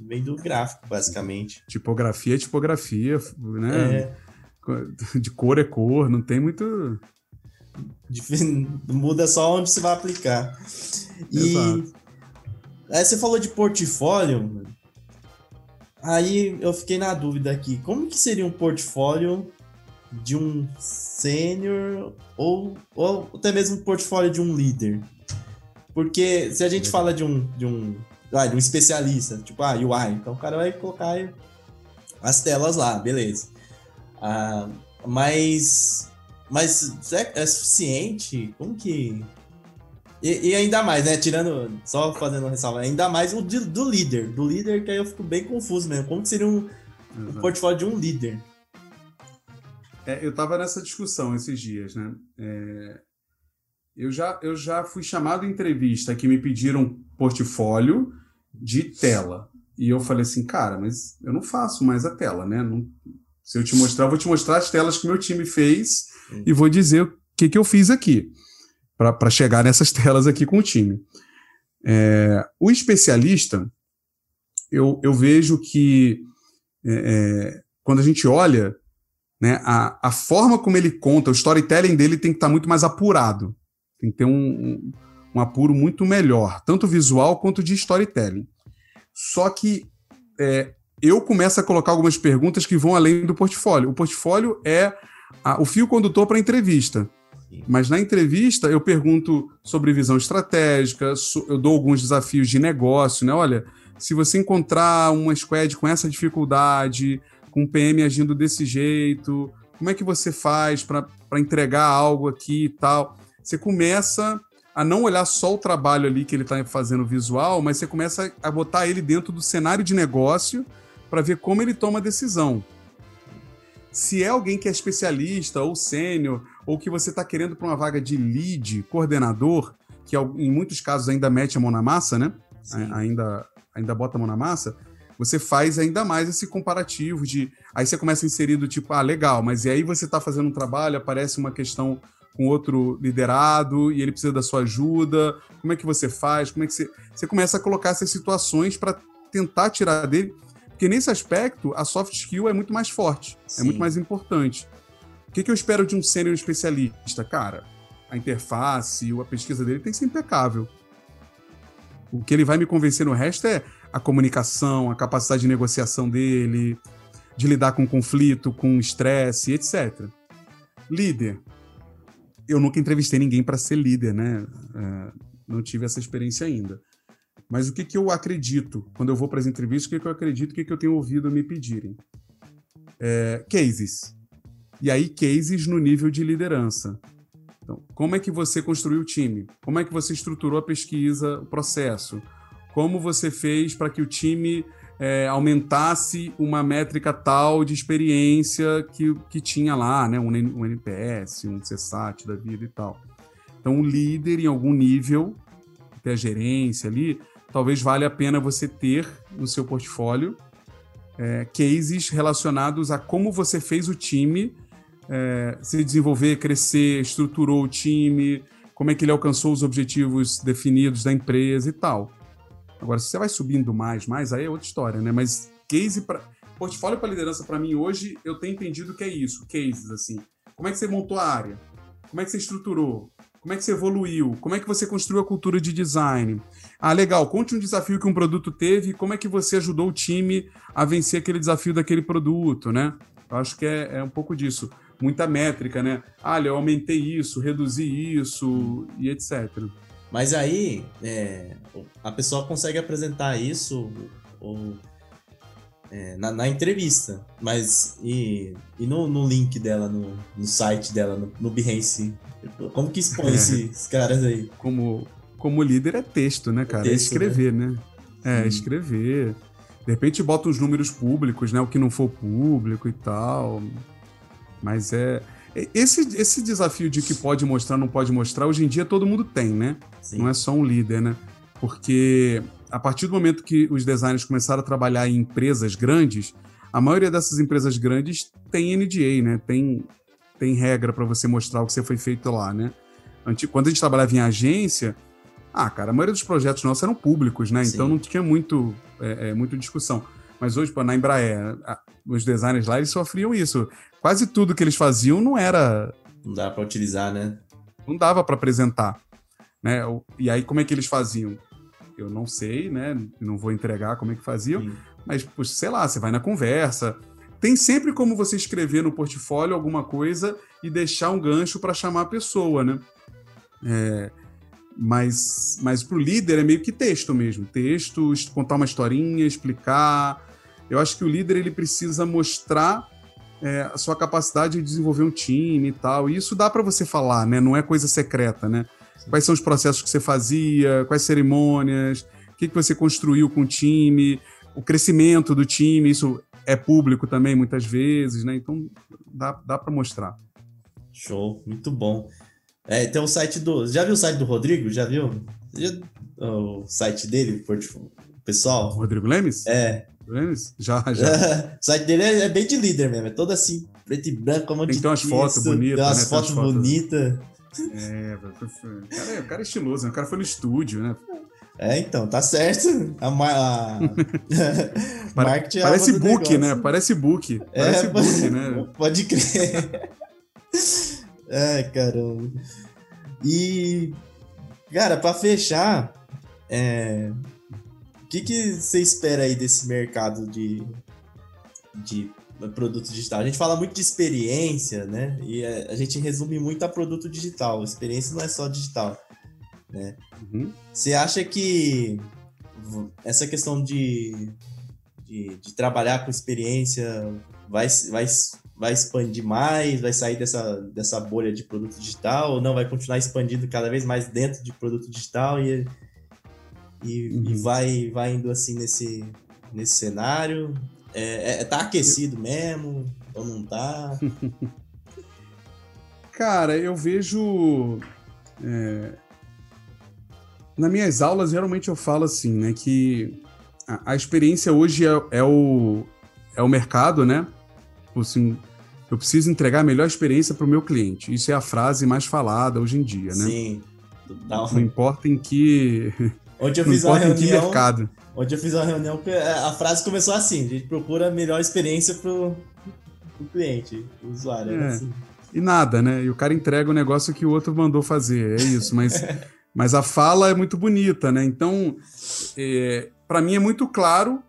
Speaker 1: vem do gráfico, basicamente.
Speaker 2: Tipografia é tipografia, né? É. De cor é cor, não tem muito.
Speaker 1: Muda só onde você vai aplicar. E. Exato. Aí você falou de portfólio. Aí eu fiquei na dúvida aqui, como que seria um portfólio de um sênior ou, ou até mesmo um portfólio de um líder? Porque se a gente fala de um, de um, ah, de um especialista, tipo, ah, UI, então o cara vai colocar as telas lá, beleza. Ah, mas, mas é, é suficiente? Como que e, e, ainda mais, né? Tirando, só fazendo uma ressalva, ainda mais o de, do líder. Do líder, que aí eu fico bem confuso mesmo. Como que seria um, um portfólio de um líder?
Speaker 2: É, eu tava nessa discussão esses dias, né? É, eu, já, eu já fui chamado em entrevista que me pediram portfólio de tela. E eu falei assim, cara, mas eu não faço mais a tela, né? Não, se eu te mostrar, eu vou te mostrar as telas que meu time fez Sim. e vou dizer o que, que eu fiz aqui para chegar nessas telas aqui com o time. É, o especialista, eu, eu vejo que é, é, quando a gente olha, né, a, a forma como ele conta, o storytelling dele tem que estar tá muito mais apurado. Tem que ter um, um, um apuro muito melhor, tanto visual quanto de storytelling. Só que é, eu começo a colocar algumas perguntas que vão além do portfólio. O portfólio é a, o fio condutor para a entrevista. Mas na entrevista eu pergunto sobre visão estratégica, eu dou alguns desafios de negócio, né? Olha, se você encontrar uma squad com essa dificuldade, com o PM agindo desse jeito, como é que você faz para entregar algo aqui e tal? Você começa a não olhar só o trabalho ali que ele está fazendo visual, mas você começa a botar ele dentro do cenário de negócio para ver como ele toma decisão. Se é alguém que é especialista ou sênior ou que você está querendo para uma vaga de lead, coordenador, que em muitos casos ainda mete a mão na massa, né? Ainda, ainda bota a mão na massa, você faz ainda mais esse comparativo de. Aí você começa a inserir do tipo, ah, legal, mas e aí você está fazendo um trabalho, aparece uma questão com outro liderado e ele precisa da sua ajuda. Como é que você faz? Como é que você. Você começa a colocar essas situações para tentar tirar dele. Porque nesse aspecto, a soft skill é muito mais forte, Sim. é muito mais importante. O que, que eu espero de um sênior especialista? Cara, a interface, a pesquisa dele tem que ser impecável. O que ele vai me convencer no resto é a comunicação, a capacidade de negociação dele, de lidar com conflito, com estresse, etc. Líder. Eu nunca entrevistei ninguém para ser líder, né? É, não tive essa experiência ainda. Mas o que, que eu acredito quando eu vou para as entrevistas? O que, que eu acredito? O que, que eu tenho ouvido me pedirem? É, cases. E aí, cases no nível de liderança. Então, como é que você construiu o time? Como é que você estruturou a pesquisa, o processo? Como você fez para que o time é, aumentasse uma métrica tal de experiência que, que tinha lá, né? um, um NPS, um CSAT da vida e tal. Então, o líder, em algum nível, até a gerência ali, talvez valha a pena você ter no seu portfólio é, cases relacionados a como você fez o time é, se desenvolver, crescer, estruturou o time, como é que ele alcançou os objetivos definidos da empresa e tal. Agora, se você vai subindo mais, mais, aí é outra história, né? Mas case para portfólio para liderança para mim hoje, eu tenho entendido que é isso, cases assim. Como é que você montou a área? Como é que você estruturou? Como é que você evoluiu? Como é que você construiu a cultura de design? Ah, legal. Conte um desafio que um produto teve e como é que você ajudou o time a vencer aquele desafio daquele produto, né? Eu acho que é, é um pouco disso. Muita métrica, né? Ah, eu aumentei isso, reduzi isso e etc.
Speaker 1: Mas aí, é, a pessoa consegue apresentar isso ou, é, na, na, entrevista, mas e, e no, no link dela, no, no site dela, no, no Behance, como que expõe esses caras aí?
Speaker 2: Como, como líder é texto, né, cara? É, texto, é escrever, né? né? É, escrever. De repente bota os números públicos, né? O que não for público e tal. Mas é. Esse, esse desafio de que pode mostrar, não pode mostrar, hoje em dia todo mundo tem, né? Sim. Não é só um líder, né? Porque a partir do momento que os designers começaram a trabalhar em empresas grandes, a maioria dessas empresas grandes tem NDA, né? Tem, tem regra para você mostrar o que você foi feito lá, né? Quando a gente trabalhava em agência, ah, cara, a maioria dos projetos nossos eram públicos, né? Sim. Então não tinha muito, é, é, muita discussão. Mas hoje, pô, na Embraer, os designers lá, eles sofriam isso. Quase tudo que eles faziam não era...
Speaker 1: Não dava para utilizar, né?
Speaker 2: Não dava para apresentar. Né? E aí, como é que eles faziam? Eu não sei, né? Não vou entregar como é que faziam. Sim. Mas, poxa, sei lá, você vai na conversa, tem sempre como você escrever no portfólio alguma coisa e deixar um gancho para chamar a pessoa, né? É, mas mas para o líder é meio que texto mesmo. Texto, contar uma historinha, explicar. Eu acho que o líder ele precisa mostrar é, a sua capacidade de desenvolver um time e tal. E isso dá para você falar, né? Não é coisa secreta, né? Quais são os processos que você fazia, quais cerimônias, o que, que você construiu com o time, o crescimento do time, isso é público também muitas vezes, né? Então dá, dá para mostrar.
Speaker 1: Show, muito bom. É, tem o site do. Já viu o site do Rodrigo? Já viu? Já, o site dele, pessoal?
Speaker 2: Rodrigo Lemes?
Speaker 1: É.
Speaker 2: Já, já.
Speaker 1: o site dele é, é, bem de líder mesmo, é todo assim, preto e branco, como
Speaker 2: Tem umas fotos bonitas.
Speaker 1: Tem umas né? fotos bonitas.
Speaker 2: É, o cara, é, o cara é estiloso, né? O cara foi no estúdio, né?
Speaker 1: É, então, tá certo. A, a...
Speaker 2: marketing é Parece book, né? Parece book. É, Parece é, book, né?
Speaker 1: Pode crer. Ai, caramba. E, cara, pra fechar, é... o que, que você espera aí desse mercado de, de produto digital? A gente fala muito de experiência, né? E a gente resume muito a produto digital. Experiência não é só digital. Né? Uhum. Você acha que essa questão de, de, de, trabalhar com experiência vai, vai, vai expandir mais, vai sair dessa, dessa bolha de produto digital ou não vai continuar expandindo cada vez mais dentro de produto digital e, e, uhum. e vai, vai indo assim nesse, nesse cenário? É, é, tá aquecido mesmo ou não tá?
Speaker 2: Cara, eu vejo. É nas minhas aulas, geralmente eu falo assim, né, que a, a experiência hoje é, é, o, é o mercado, né? Tipo assim, eu preciso entregar a melhor experiência para o meu cliente. Isso é a frase mais falada hoje em dia, né?
Speaker 1: Sim.
Speaker 2: Não, não importa em que.
Speaker 1: Onde eu
Speaker 2: não
Speaker 1: fiz uma reunião,
Speaker 2: mercado.
Speaker 1: Onde eu fiz uma reunião, a frase começou assim: a gente procura a melhor experiência para o cliente, o usuário. É. Assim.
Speaker 2: E nada, né? E o cara entrega o negócio que o outro mandou fazer. É isso, mas Mas a fala é muito bonita, né? Então, é, para mim é muito claro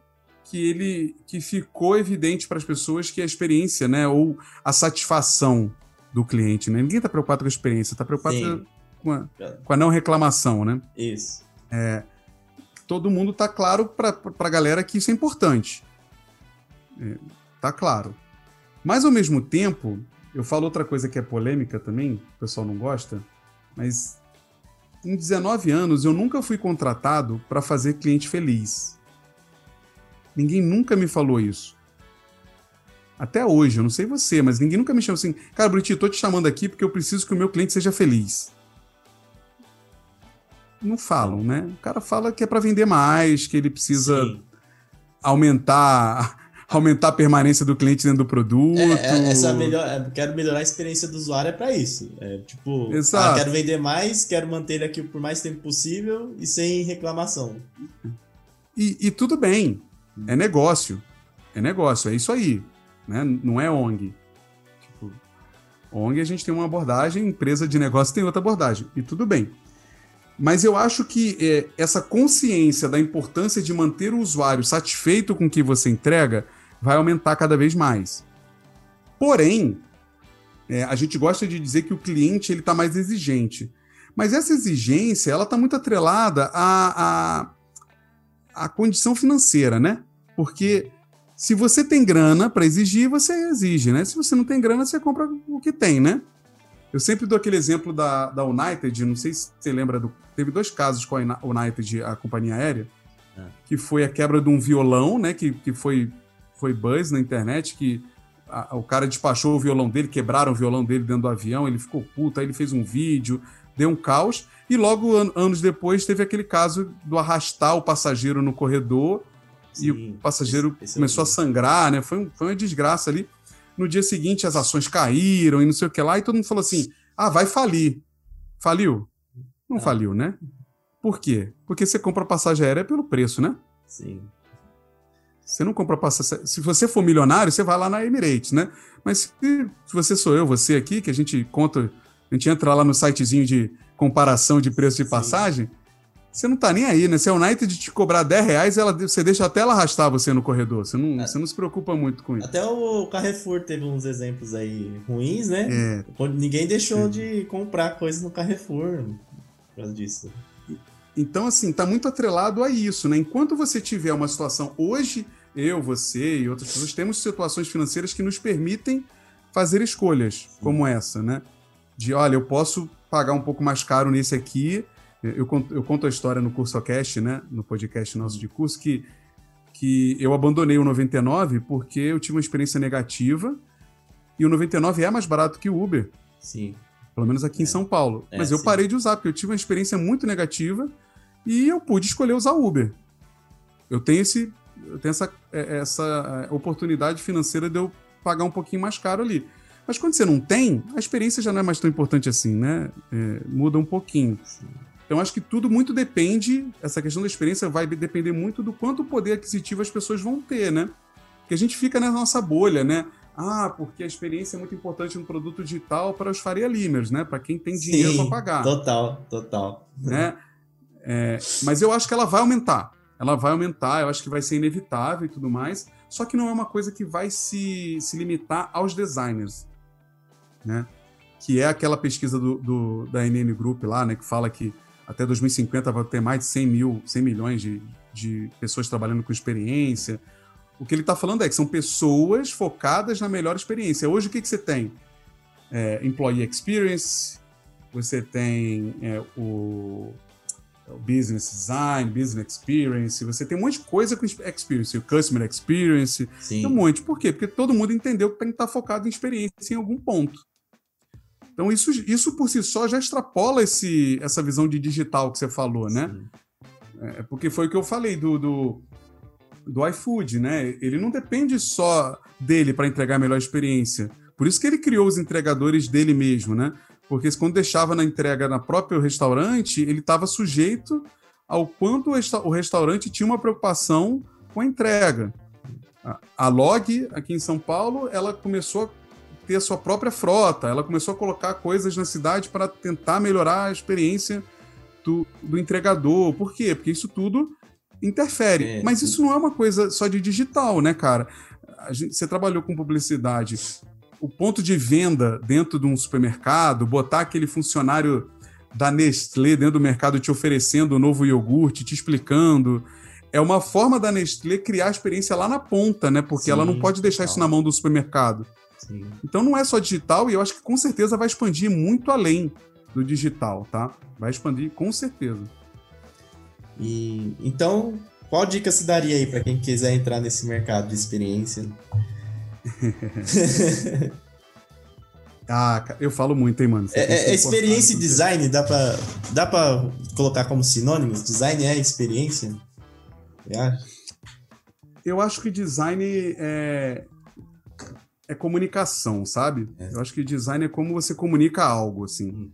Speaker 2: que ele que ficou evidente para as pessoas que a experiência, né, ou a satisfação do cliente, né? Ninguém está preocupado com a experiência, está preocupado com a, com a, não reclamação, né?
Speaker 1: Isso.
Speaker 2: É, todo mundo está claro para a galera que isso é importante. É, tá claro. Mas ao mesmo tempo, eu falo outra coisa que é polêmica também, o pessoal não gosta, mas em 19 anos, eu nunca fui contratado para fazer cliente feliz. Ninguém nunca me falou isso. Até hoje, eu não sei você, mas ninguém nunca me chamou assim, cara, Bruti, tô te chamando aqui porque eu preciso que o meu cliente seja feliz. Não falam, né? O cara fala que é para vender mais, que ele precisa Sim. aumentar aumentar a permanência do cliente dentro do produto. É,
Speaker 1: é essa melhor, é, quero melhorar a experiência do usuário é para isso. É, tipo, ah, quero vender mais, quero manter ele aqui por mais tempo possível e sem reclamação.
Speaker 2: E, e tudo bem, é negócio. É negócio, é isso aí. Né? Não é ONG. Tipo, ONG a gente tem uma abordagem, empresa de negócio tem outra abordagem, e tudo bem. Mas eu acho que é, essa consciência da importância de manter o usuário satisfeito com o que você entrega vai aumentar cada vez mais. Porém, é, a gente gosta de dizer que o cliente ele está mais exigente. Mas essa exigência ela está muito atrelada à, à, à condição financeira, né? Porque se você tem grana para exigir, você exige, né? Se você não tem grana, você compra o que tem, né? Eu sempre dou aquele exemplo da, da United, não sei se você lembra, do, teve dois casos com a United, a companhia aérea, é. que foi a quebra de um violão, né, que, que foi, foi buzz na internet, que a, o cara despachou o violão dele, quebraram o violão dele dentro do avião, ele ficou puto, aí ele fez um vídeo, deu um caos, e logo an anos depois teve aquele caso do arrastar o passageiro no corredor, Sim, e o passageiro esse, esse começou é a sangrar, né, foi, um, foi uma desgraça ali. No dia seguinte, as ações caíram e não sei o que lá, e todo mundo falou assim: ah, vai falir. Faliu? Não ah. faliu, né? Por quê? Porque você compra passagem aérea pelo preço, né?
Speaker 1: Sim.
Speaker 2: Você não compra passagem. Se você for milionário, você vai lá na Emirates, né? Mas se, se você sou eu, você aqui, que a gente conta, a gente entra lá no sitezinho de comparação de preço de passagem, você não tá nem aí, né? Se a United te cobrar 10 reais, ela, você deixa até ela arrastar você no corredor. Você não, é. você não se preocupa muito com isso.
Speaker 1: Até o Carrefour teve uns exemplos aí ruins, né? É. Ninguém deixou é. de comprar coisas no Carrefour causa disso.
Speaker 2: Então, assim, tá muito atrelado a isso, né? Enquanto você tiver uma situação. Hoje, eu, você e outras pessoas temos situações financeiras que nos permitem fazer escolhas Sim. como essa, né? De olha, eu posso pagar um pouco mais caro nesse aqui eu conto, eu conto a história no CursoCast, né? No podcast nosso de curso, que, que eu abandonei o 99 porque eu tive uma experiência negativa e o 99 é mais barato que o Uber.
Speaker 1: Sim.
Speaker 2: Pelo menos aqui é. em São Paulo. É, Mas eu sim. parei de usar, porque eu tive uma experiência muito negativa e eu pude escolher usar Uber. Eu tenho, esse, eu tenho essa, é, essa é, oportunidade financeira de eu pagar um pouquinho mais caro ali. Mas quando você não tem, a experiência já não é mais tão importante assim, né? É, muda um pouquinho. Então, acho que tudo muito depende, essa questão da experiência vai depender muito do quanto poder aquisitivo as pessoas vão ter, né? Porque a gente fica na nossa bolha, né? Ah, porque a experiência é muito importante no produto digital para os Faria Limers, né? Para quem tem dinheiro para pagar.
Speaker 1: Total, total.
Speaker 2: Né? É, mas eu acho que ela vai aumentar. Ela vai aumentar, eu acho que vai ser inevitável e tudo mais. Só que não é uma coisa que vai se, se limitar aos designers. Né? Que é aquela pesquisa do, do da NN Group lá, né? Que fala que até 2050 vai ter mais de 100 mil, 100 milhões de, de pessoas trabalhando com experiência. O que ele está falando é que são pessoas focadas na melhor experiência. Hoje, o que, que você tem? É, employee Experience, você tem é, o, o, Business Design, Business Experience, você tem um monte de coisa com Experience, o Customer Experience, Sim. um monte. Por quê? Porque todo mundo entendeu que tem que estar tá focado em experiência em algum ponto. Então, isso, isso por si só já extrapola esse, essa visão de digital que você falou, né? É, porque foi o que eu falei do, do, do iFood, né? Ele não depende só dele para entregar a melhor experiência. Por isso que ele criou os entregadores dele mesmo, né? Porque quando deixava na entrega na próprio restaurante, ele estava sujeito ao quanto o restaurante tinha uma preocupação com a entrega. A Log, aqui em São Paulo, ela começou ter a sua própria frota. Ela começou a colocar coisas na cidade para tentar melhorar a experiência do, do entregador. Por quê? Porque isso tudo interfere. É, Mas isso não é uma coisa só de digital, né, cara? Gente, você trabalhou com publicidade. O ponto de venda dentro de um supermercado, botar aquele funcionário da Nestlé dentro do mercado te oferecendo um novo iogurte, te explicando. É uma forma da Nestlé criar a experiência lá na ponta, né? Porque Sim, ela não pode deixar isso na mão do supermercado. Sim. Então não é só digital e eu acho que com certeza vai expandir muito além do digital, tá? Vai expandir com certeza.
Speaker 1: E então, qual dica se daria aí para quem quiser entrar nesse mercado de experiência?
Speaker 2: ah, eu falo muito, hein, mano.
Speaker 1: É, é experiência e design dá para dá para colocar como sinônimos? Design é experiência?
Speaker 2: Eu acho que design é, é comunicação, sabe? É. Eu acho que design é como você comunica algo, assim. Hum.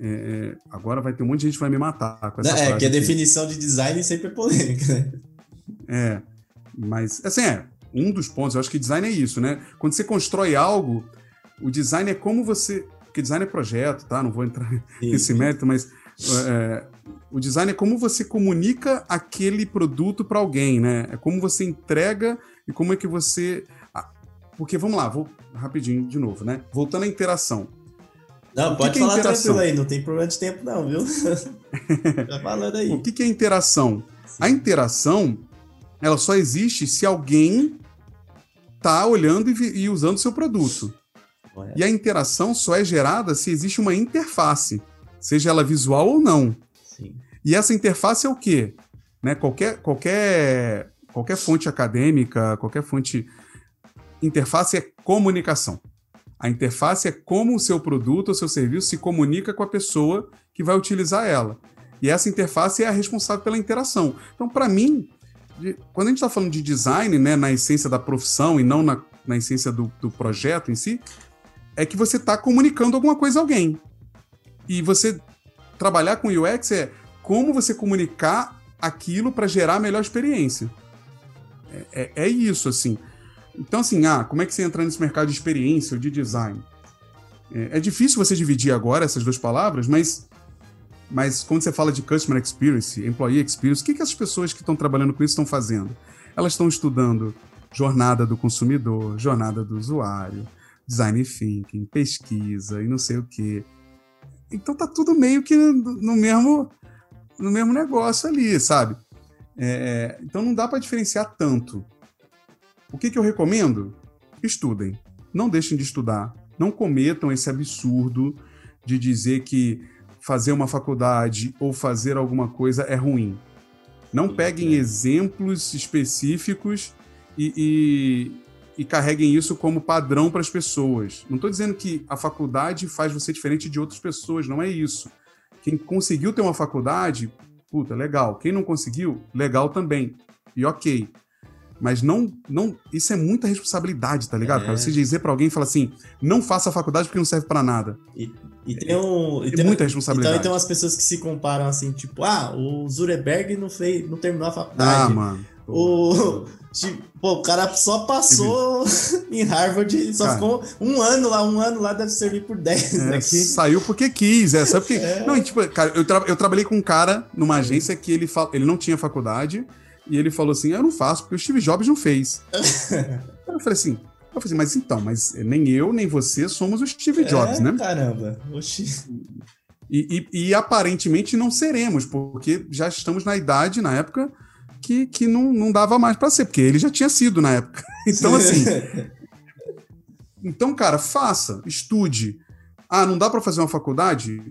Speaker 2: É, é, agora vai ter um monte de gente que vai me matar com essa
Speaker 1: É, que a definição de design sempre é polêmica, né?
Speaker 2: É, mas, assim, é, um dos pontos, eu acho que design é isso, né? Quando você constrói algo, O design é como você. Porque design é projeto, tá? Não vou entrar sim, nesse mérito, mas é, o design é como você comunica aquele produto para alguém, né? É como você entrega e como é que você. Porque vamos lá, vou rapidinho de novo, né? Voltando à interação.
Speaker 1: Não, pode que falar tranquilo aí, não tem problema de tempo, não, viu? tá falando aí.
Speaker 2: O que, que é interação? A interação, ela só existe se alguém tá olhando e, e usando seu produto. E a interação só é gerada se existe uma interface, seja ela visual ou não. Sim. E essa interface é o quê? Né? Qualquer, qualquer, qualquer fonte acadêmica, qualquer fonte. Interface é comunicação. A interface é como o seu produto ou seu serviço se comunica com a pessoa que vai utilizar ela. E essa interface é a responsável pela interação. Então, para mim, quando a gente está falando de design, né, na essência da profissão e não na, na essência do, do projeto em si, é que você está comunicando alguma coisa a alguém. E você trabalhar com UX é como você comunicar aquilo para gerar a melhor experiência. É, é, é, isso, assim. Então, assim, ah, como é que você entra nesse mercado de experiência ou de design? É, é difícil você dividir agora essas duas palavras, mas, mas quando você fala de Customer Experience, Employee Experience, o que, que as pessoas que estão trabalhando com isso estão fazendo? Elas estão estudando jornada do consumidor, jornada do usuário, design thinking, pesquisa e não sei o quê. Então tá tudo meio que no mesmo, no mesmo negócio ali, sabe? É, então não dá para diferenciar tanto. O que, que eu recomendo? Estudem. Não deixem de estudar. Não cometam esse absurdo de dizer que fazer uma faculdade ou fazer alguma coisa é ruim. Não peguem exemplos específicos e, e, e carreguem isso como padrão para as pessoas. Não estou dizendo que a faculdade faz você diferente de outras pessoas, não é isso. Quem conseguiu ter uma faculdade, puta, legal. Quem não conseguiu, legal também. E ok. Mas não, não, isso é muita responsabilidade, tá ligado? É. Cara, você dizer para alguém, falar assim, não faça a faculdade porque não serve para nada.
Speaker 1: E, e tem um,
Speaker 2: e
Speaker 1: tem,
Speaker 2: muita responsabilidade.
Speaker 1: Então tem umas pessoas que se comparam assim, tipo, ah, o Zureberg não fez, não terminou a faculdade.
Speaker 2: Ah, mano.
Speaker 1: O, tipo, pô, o cara só passou em Harvard, só cara, ficou um ano lá, um ano lá deve servir por 10
Speaker 2: é, aqui. Saiu porque quis, é, sabe porque... É. Não, tipo, cara, eu, tra eu trabalhei com um cara numa agência que ele, ele não tinha faculdade, e ele falou assim: Eu não faço, porque o Steve Jobs não fez. eu falei assim. Eu falei assim, mas então, mas nem eu, nem você somos o Steve Jobs,
Speaker 1: é,
Speaker 2: né?
Speaker 1: Caramba. Oxi.
Speaker 2: E, e, e, aparentemente não seremos, porque já estamos na idade, na época, que, que não, não dava mais para ser, porque ele já tinha sido na época. Então, assim. então, cara, faça, estude. Ah, não dá para fazer uma faculdade?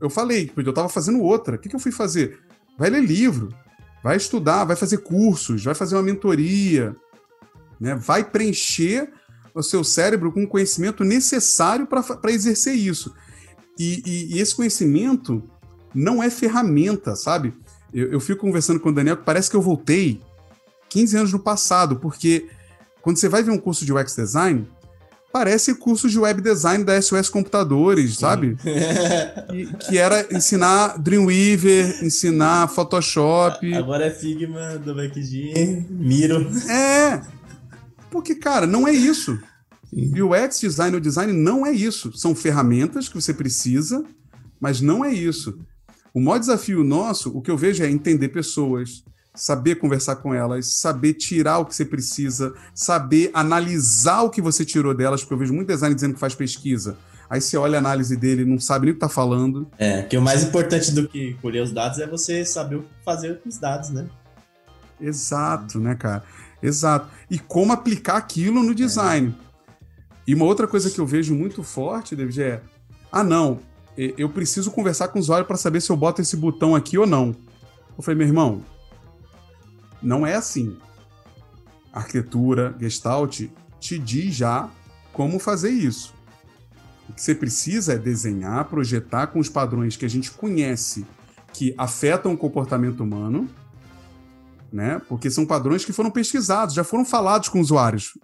Speaker 2: Eu falei, porque eu tava fazendo outra. O que, que eu fui fazer? Vai ler livro. Vai estudar, vai fazer cursos, vai fazer uma mentoria, né? vai preencher o seu cérebro com o conhecimento necessário para exercer isso. E, e, e, esse conhecimento não é ferramenta, sabe? Eu, eu fico conversando com o Daniel que parece que eu voltei 15 anos no passado, porque quando você vai ver um curso de UX Design, parece curso de web design da SOS Computadores, sabe? que, que, era ensinar Dreamweaver, ensinar Photoshop.
Speaker 1: Agora é Figma, do BackG, Miro.
Speaker 2: É, porque, cara, não é isso. E o UX design, o design não é isso. São ferramentas que você precisa, mas não é isso. O maior desafio nosso, o que eu vejo é entender pessoas, saber conversar com elas, saber tirar o que você precisa, saber analisar o que você tirou delas, porque eu vejo muito design dizendo que faz pesquisa. Aí você olha a análise dele e não sabe nem o que tá falando.
Speaker 1: É, que o mais importante do que colher os dados é você saber o que fazer com os dados, né?
Speaker 2: Exato, né, cara? Exato. E como aplicar aquilo no design. É. E uma outra coisa que eu vejo muito forte, David, é: ah, não, eu preciso conversar com o usuário para saber se eu boto esse botão aqui ou não. Eu falei, meu irmão, não é assim. Arquitetura Gestalt te diz já como fazer isso. O que você precisa é desenhar, projetar com os padrões que a gente conhece que afetam o comportamento humano, né? Porque são padrões que foram pesquisados, já foram falados com usuários,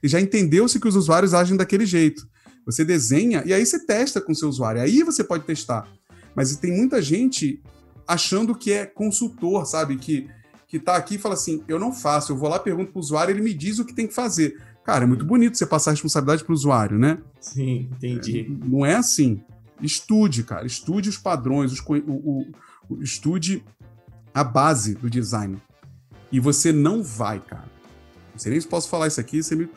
Speaker 2: e já entendeu-se que os usuários agem daquele jeito. Você desenha e aí você testa com o seu usuário, aí você pode testar. Mas tem muita gente achando que é consultor, sabe? Que que está aqui e fala assim: eu não faço, eu vou lá, pergunto para o usuário, ele me diz o que tem que fazer. Cara, é muito bonito você passar a responsabilidade para o usuário, né?
Speaker 1: Sim, entendi.
Speaker 2: É, não é assim. Estude, cara. Estude os padrões, os, o, o, o, estude a base do design. E você não vai, cara. Não sei nem se posso falar isso aqui, você, me,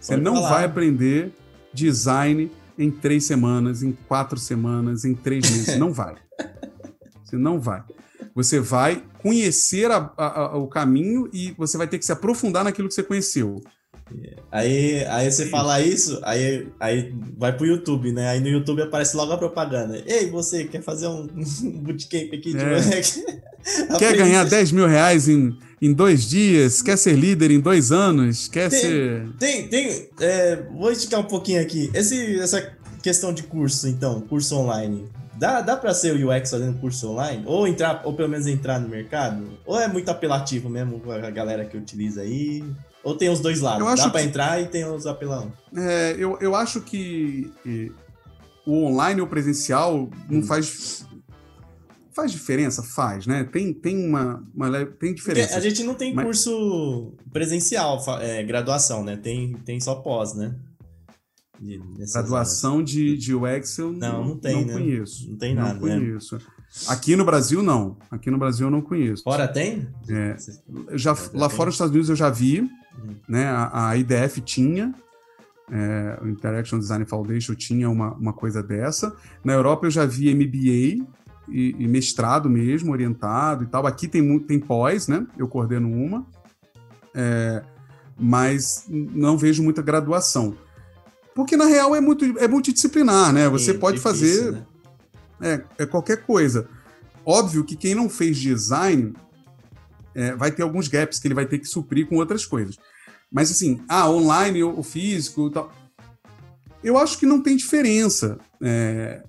Speaker 2: você não falar. vai aprender design em três semanas, em quatro semanas, em três meses. não vai. Você não vai. Você vai conhecer a, a, a, o caminho e você vai ter que se aprofundar naquilo que você conheceu.
Speaker 1: Aí, aí você fala isso, aí, aí vai pro YouTube, né? Aí no YouTube aparece logo a propaganda. Ei, você quer fazer um, bootcamp aqui de
Speaker 2: é. Quer ganhar 10 mil reais em, em dois dias? Quer ser líder em dois anos? Quer
Speaker 1: tem,
Speaker 2: ser.
Speaker 1: Tem, tem. É, vou esticar um pouquinho aqui. Esse, essa questão de curso, então, curso online. Dá, dá pra ser o UX fazendo curso online? Ou entrar, ou pelo menos entrar no mercado? Ou é muito apelativo mesmo a galera que utiliza aí? Ou tem os dois lados? Dá para que... entrar e tem os apelão?
Speaker 2: É, eu, eu acho que o online ou presencial não hum. faz faz diferença? Faz, né? Tem, tem uma, uma tem diferença.
Speaker 1: Porque a gente não tem mas... curso presencial, é, graduação, né? Tem, tem só pós, né?
Speaker 2: Graduação de, de UX eu
Speaker 1: não, não, tem,
Speaker 2: não
Speaker 1: né?
Speaker 2: conheço.
Speaker 1: Não tem nada,
Speaker 2: Não né? conheço. Né? Aqui no Brasil, não. Aqui no Brasil eu não conheço.
Speaker 1: Fora tem?
Speaker 2: É, já, lá fora nos Estados Unidos eu já vi, uhum. né? A, a, IDF tinha, é, o Interaction Design Foundation tinha uma, uma coisa dessa. Na Europa eu já vi MBA e, e mestrado mesmo, orientado e tal. Aqui tem, tem pós, né? Eu coordeno uma. É, mas não vejo muita graduação. Porque, na real, é, muito, é multidisciplinar, né? Você é, pode difícil, fazer... Né? É, é qualquer coisa. Óbvio que quem não fez design é, vai ter alguns gaps que ele vai ter que suprir com outras coisas. Mas assim, ah, online ou físico tal. Eu acho que não tem diferença. É,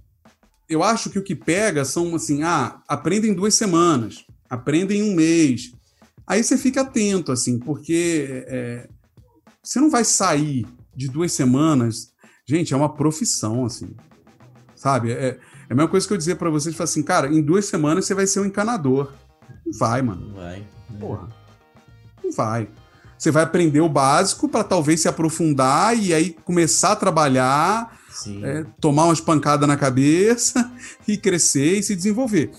Speaker 2: eu acho que o que pega são assim, ah, aprendem duas semanas, aprendem um mês. Aí você fica atento, assim, porque é, você não vai sair de duas semanas. Gente, é uma profissão, assim. Sabe? É, é a mesma coisa que eu dizer para vocês, tipo assim, cara, em duas semanas você vai ser um encanador. Não vai, mano.
Speaker 1: Não vai.
Speaker 2: Porra. Não vai. Você vai aprender o básico para talvez se aprofundar e aí começar a trabalhar, é, tomar umas pancadas na cabeça e crescer e se desenvolver.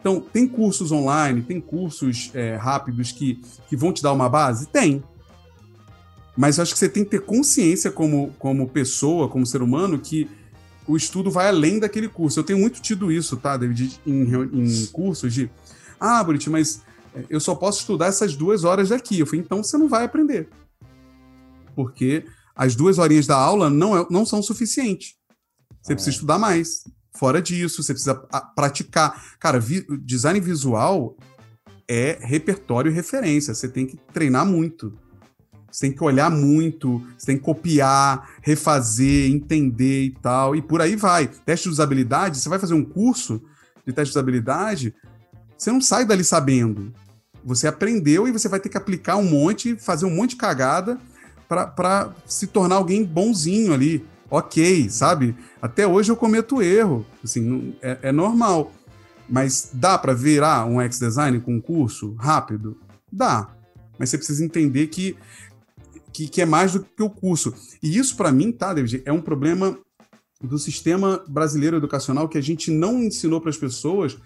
Speaker 2: Então, tem cursos online, tem cursos é, rápidos que, que vão te dar uma base? Tem. Mas eu acho que você tem que ter consciência como, como pessoa, como ser humano, que o estudo vai além daquele curso. Eu tenho muito tido isso, tá, David, em, em cursos de. Ah, Buriti, mas é, eu só posso estudar essas duas horas daqui. Eu falei, então você não vai aprender. Porque as duas horinhas da aula não, é, não são suficientes. Você precisa é. estudar mais. Fora disso, você precisa praticar. Cara, vi, design visual é repertório e referência. Você tem que treinar muito. Você tem que olhar muito, você tem que copiar, refazer, entender e tal, e por aí vai. Teste de usabilidade, você vai fazer um curso de teste de usabilidade, você não sai dali sabendo. Você aprendeu e você vai ter que aplicar um monte, fazer um monte de cagada para se tornar alguém bonzinho ali. Ok, sabe? Até hoje eu cometo erro, assim, é, é normal. Mas dá para virar um ex-design com um curso rápido? Dá. Mas você precisa entender que que, que é mais do que o curso. E isso, para mim, tá, David, é um problema do sistema brasileiro educacional que a gente não ensinou para as pessoas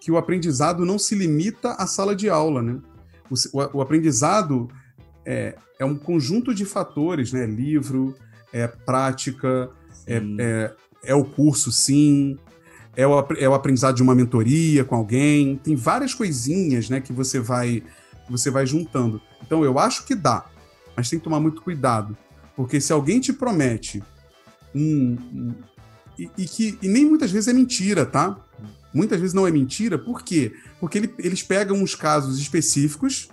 Speaker 2: que o aprendizado não se limita à sala de aula, né? O, o, o aprendizado é, é, um conjunto de fatores, né? Livro, é prática, é, é, é, o curso, sim, é o, é o aprendizado de uma mentoria com alguém, tem várias coisinhas, né? Que você vai, você vai juntando. Então, eu acho que dá mas tem que tomar muito cuidado. Porque se alguém te promete um. um e, e, que e nem muitas vezes é mentira, tá? Muitas vezes não é mentira, por quê? Porque ele, eles pegam uns casos específicos.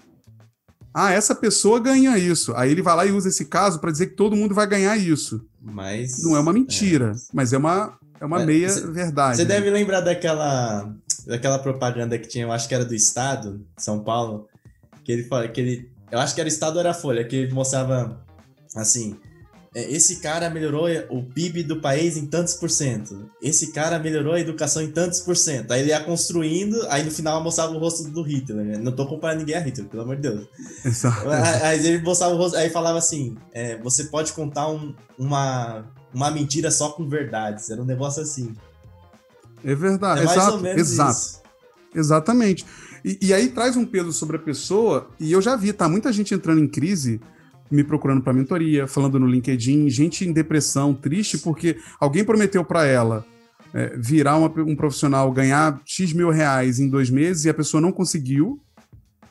Speaker 2: Ah, essa pessoa ganha isso. Aí ele vai lá e usa esse caso para dizer que todo mundo vai ganhar isso.
Speaker 1: Mas.
Speaker 2: Não é uma mentira, é. mas é uma, é uma meia cê, verdade.
Speaker 1: Você né? deve lembrar daquela, daquela propaganda que tinha, eu acho que era do Estado, São Paulo, que ele, que ele eu acho que era Estado ou era Folha, que mostrava assim. é, esse cara melhorou o PIB do país em tantos por cento. Esse cara melhorou a educação em tantos por cento. Aí ele ia construindo, aí no final mostrava o rosto do Hitler. Né? Não tô comparando ninguém a Hitler, pelo amor de Deus. Aí ele mostrava o rosto, aí falava assim: é, você pode contar um, uma, uma mentira só com verdades. Era um negócio assim.
Speaker 2: É verdade, é mais exato, ou menos exato. Isso. Exatamente. E, e, aí traz um peso sobre a pessoa, e eu já vi, tá? Muita gente entrando em crise, me procurando para mentoria, falando no LinkedIn, gente em depressão, triste, porque alguém prometeu para ela é, virar uma, um profissional, ganhar X mil reais em dois meses e a pessoa não conseguiu.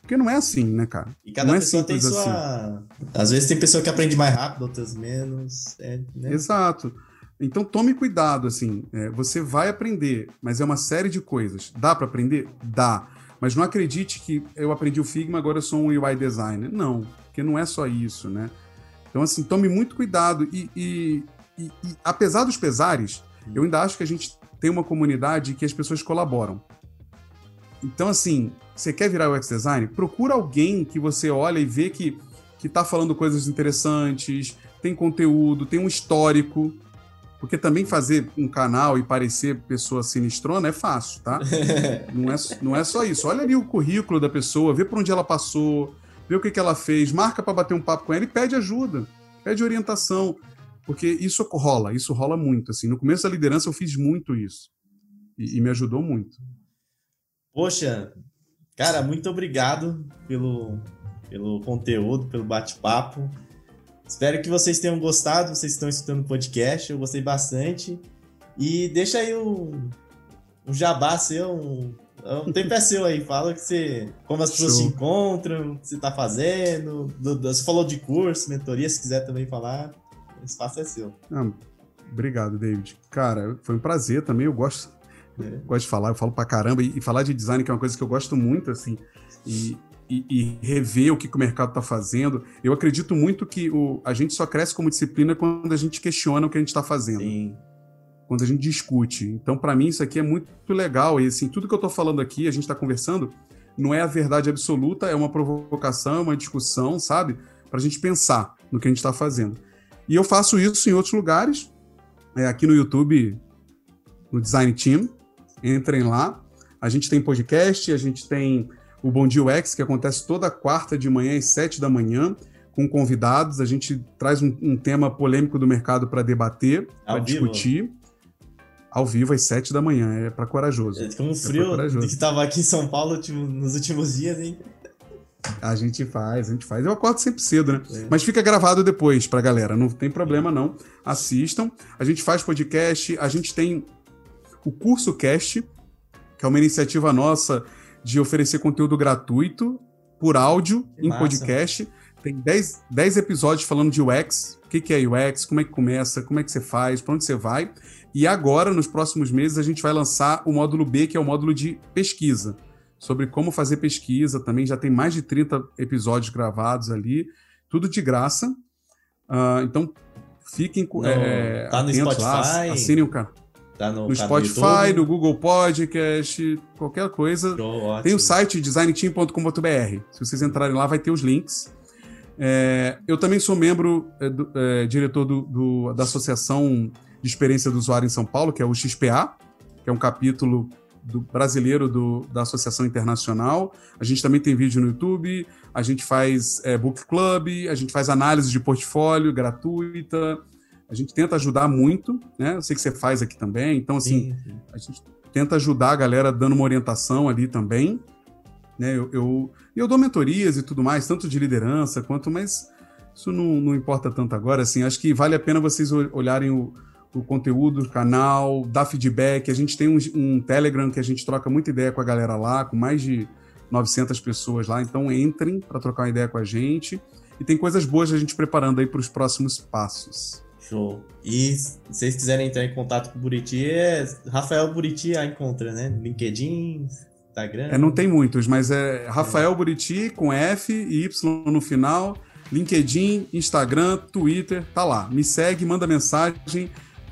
Speaker 2: Porque não é assim, né, cara?
Speaker 1: E cada
Speaker 2: não é
Speaker 1: pessoa é tem sua. Assim. Às vezes tem pessoa que aprende mais rápido, outras menos. É, né?
Speaker 2: Exato. Então tome cuidado, assim. É, você vai aprender, mas é uma série de coisas. Dá para aprender? Dá. Mas não acredite que eu aprendi o Figma, agora eu sou um UI designer. Não, porque não é só isso, né? Então, assim, tome muito cuidado. E, e, e, e apesar dos pesares, eu ainda acho que a gente tem uma comunidade que as pessoas colaboram. Então, assim, você quer virar UX design? Procura alguém que você olha e vê que, que tá falando coisas interessantes, tem conteúdo, tem um histórico. Porque também fazer um canal e parecer pessoa sinistrona é fácil, tá? não, é, não é só isso. Olha ali o currículo da pessoa, vê por onde ela passou, vê o que, que ela fez, marca para bater um papo com ela e pede ajuda, pede orientação. Porque isso rola, isso rola muito. Assim, no começo da liderança eu fiz muito isso. E, e me ajudou muito.
Speaker 1: Poxa, cara, muito obrigado pelo, pelo conteúdo, pelo bate-papo. Espero que vocês tenham gostado, vocês estão escutando o podcast, eu gostei bastante. E deixa aí um, um jabá seu, um, um tempo é seu aí, fala que você, como as pessoas Show. te encontram, o que você está fazendo, do, do, você falou de curso, mentoria, se quiser também falar, o espaço é seu.
Speaker 2: Ah, obrigado, David. Cara, foi um prazer também, eu gosto, é. gosto de falar, eu falo pra caramba, e, e falar de design que é uma coisa que eu gosto muito, assim, e e, e, rever o que, que o mercado está fazendo. Eu acredito muito que o, a gente só cresce como disciplina quando a gente questiona o que a gente está fazendo. Sim. Quando a gente discute. Então, para mim, isso aqui é muito legal. E assim, tudo que eu estou falando aqui, a gente está conversando, não é a verdade absoluta, é uma provocação, é uma discussão, sabe? Para a gente pensar no que a gente está fazendo. E eu faço isso em outros lugares, é, aqui no YouTube, no Design Team. Entrem lá. A gente tem podcast, a gente tem o Bom Dia UX, que acontece toda quarta de manhã às sete da manhã, com convidados. A gente traz um, um tema polêmico do mercado para debater, para discutir. Ao vivo às sete da manhã, é para corajoso.
Speaker 1: É, um frio é que estava aqui em São Paulo tipo, nos últimos dias, hein?
Speaker 2: A gente faz, a gente faz. Eu acordo sempre cedo, né? É. Mas fica gravado depois pra galera, não tem problema não. Assistam. A gente faz podcast, a gente tem o Curso Cast, que é uma iniciativa nossa de oferecer conteúdo gratuito por áudio que em massa. podcast. Tem 10, 10 episódios falando de UX, o que, que é UX, como é que começa, como é que você faz, para onde você vai. E agora, nos próximos meses, a gente vai lançar o módulo B, que é o módulo de pesquisa, sobre como fazer pesquisa também. Já tem mais de 30 episódios gravados ali, tudo de graça. Uh, então, fiquem
Speaker 1: no, é, tá no Spotify. Lá,
Speaker 2: assinem o canal. Tá no, no Spotify, no, no Google Podcast, qualquer coisa. Show, Tem o site designteam.com.br. Se vocês entrarem lá, vai ter os links. É, eu também sou membro, é, do, é, diretor do, do, da Associação de Experiência do Usuário em São Paulo, que é o XPA, que é um capítulo do brasileiro do, da Associação Internacional. A gente também tem vídeo no YouTube, a gente faz é, book club, a gente faz análise de portfólio gratuita, a gente tenta ajudar muito, né? Eu sei que você faz aqui também, então assim, sim, sim. a gente tenta ajudar a galera dando uma orientação ali também, né? Eu, eu, eu dou mentorias e tudo mais, tanto de liderança quanto, mas isso não, não importa tanto agora, assim, acho que vale a pena vocês olharem o, o conteúdo do canal, dar feedback, a gente tem um, um Telegram que a gente troca muita ideia com a galera lá, com mais de 900 pessoas lá, então entrem para trocar uma ideia com a gente. E tem coisas boas a gente preparando aí para os próximos passos.
Speaker 1: Show. E se vocês quiserem entrar em contato com o Buriti, é Rafael Buriti a encontra, né? LinkedIn, Instagram.
Speaker 2: É, não tem muitos, mas é Rafael é. Buriti com F e Y no final. LinkedIn, Instagram, Twitter, tá lá. Me segue, manda mensagem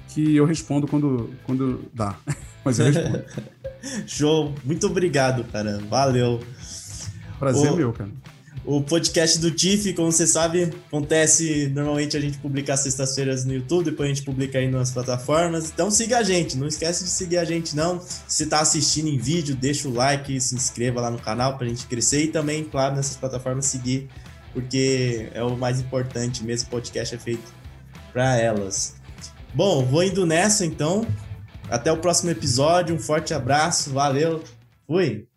Speaker 2: que eu respondo quando, quando dá. Mas eu respondo.
Speaker 1: Show. Muito obrigado, cara. Valeu.
Speaker 2: Prazer Ô, meu, cara.
Speaker 1: O podcast do TIF, como você sabe, acontece. Normalmente a gente publica às sextas-feiras no YouTube, depois a gente publica aí nas plataformas. Então siga a gente, não esquece de seguir a gente, não. Se está assistindo em vídeo, deixa o like, se inscreva lá no canal para a gente crescer e também, claro, nessas plataformas seguir, porque é o mais importante mesmo. O podcast é feito para elas. Bom, vou indo nessa então. Até o próximo episódio. Um forte abraço, valeu, fui!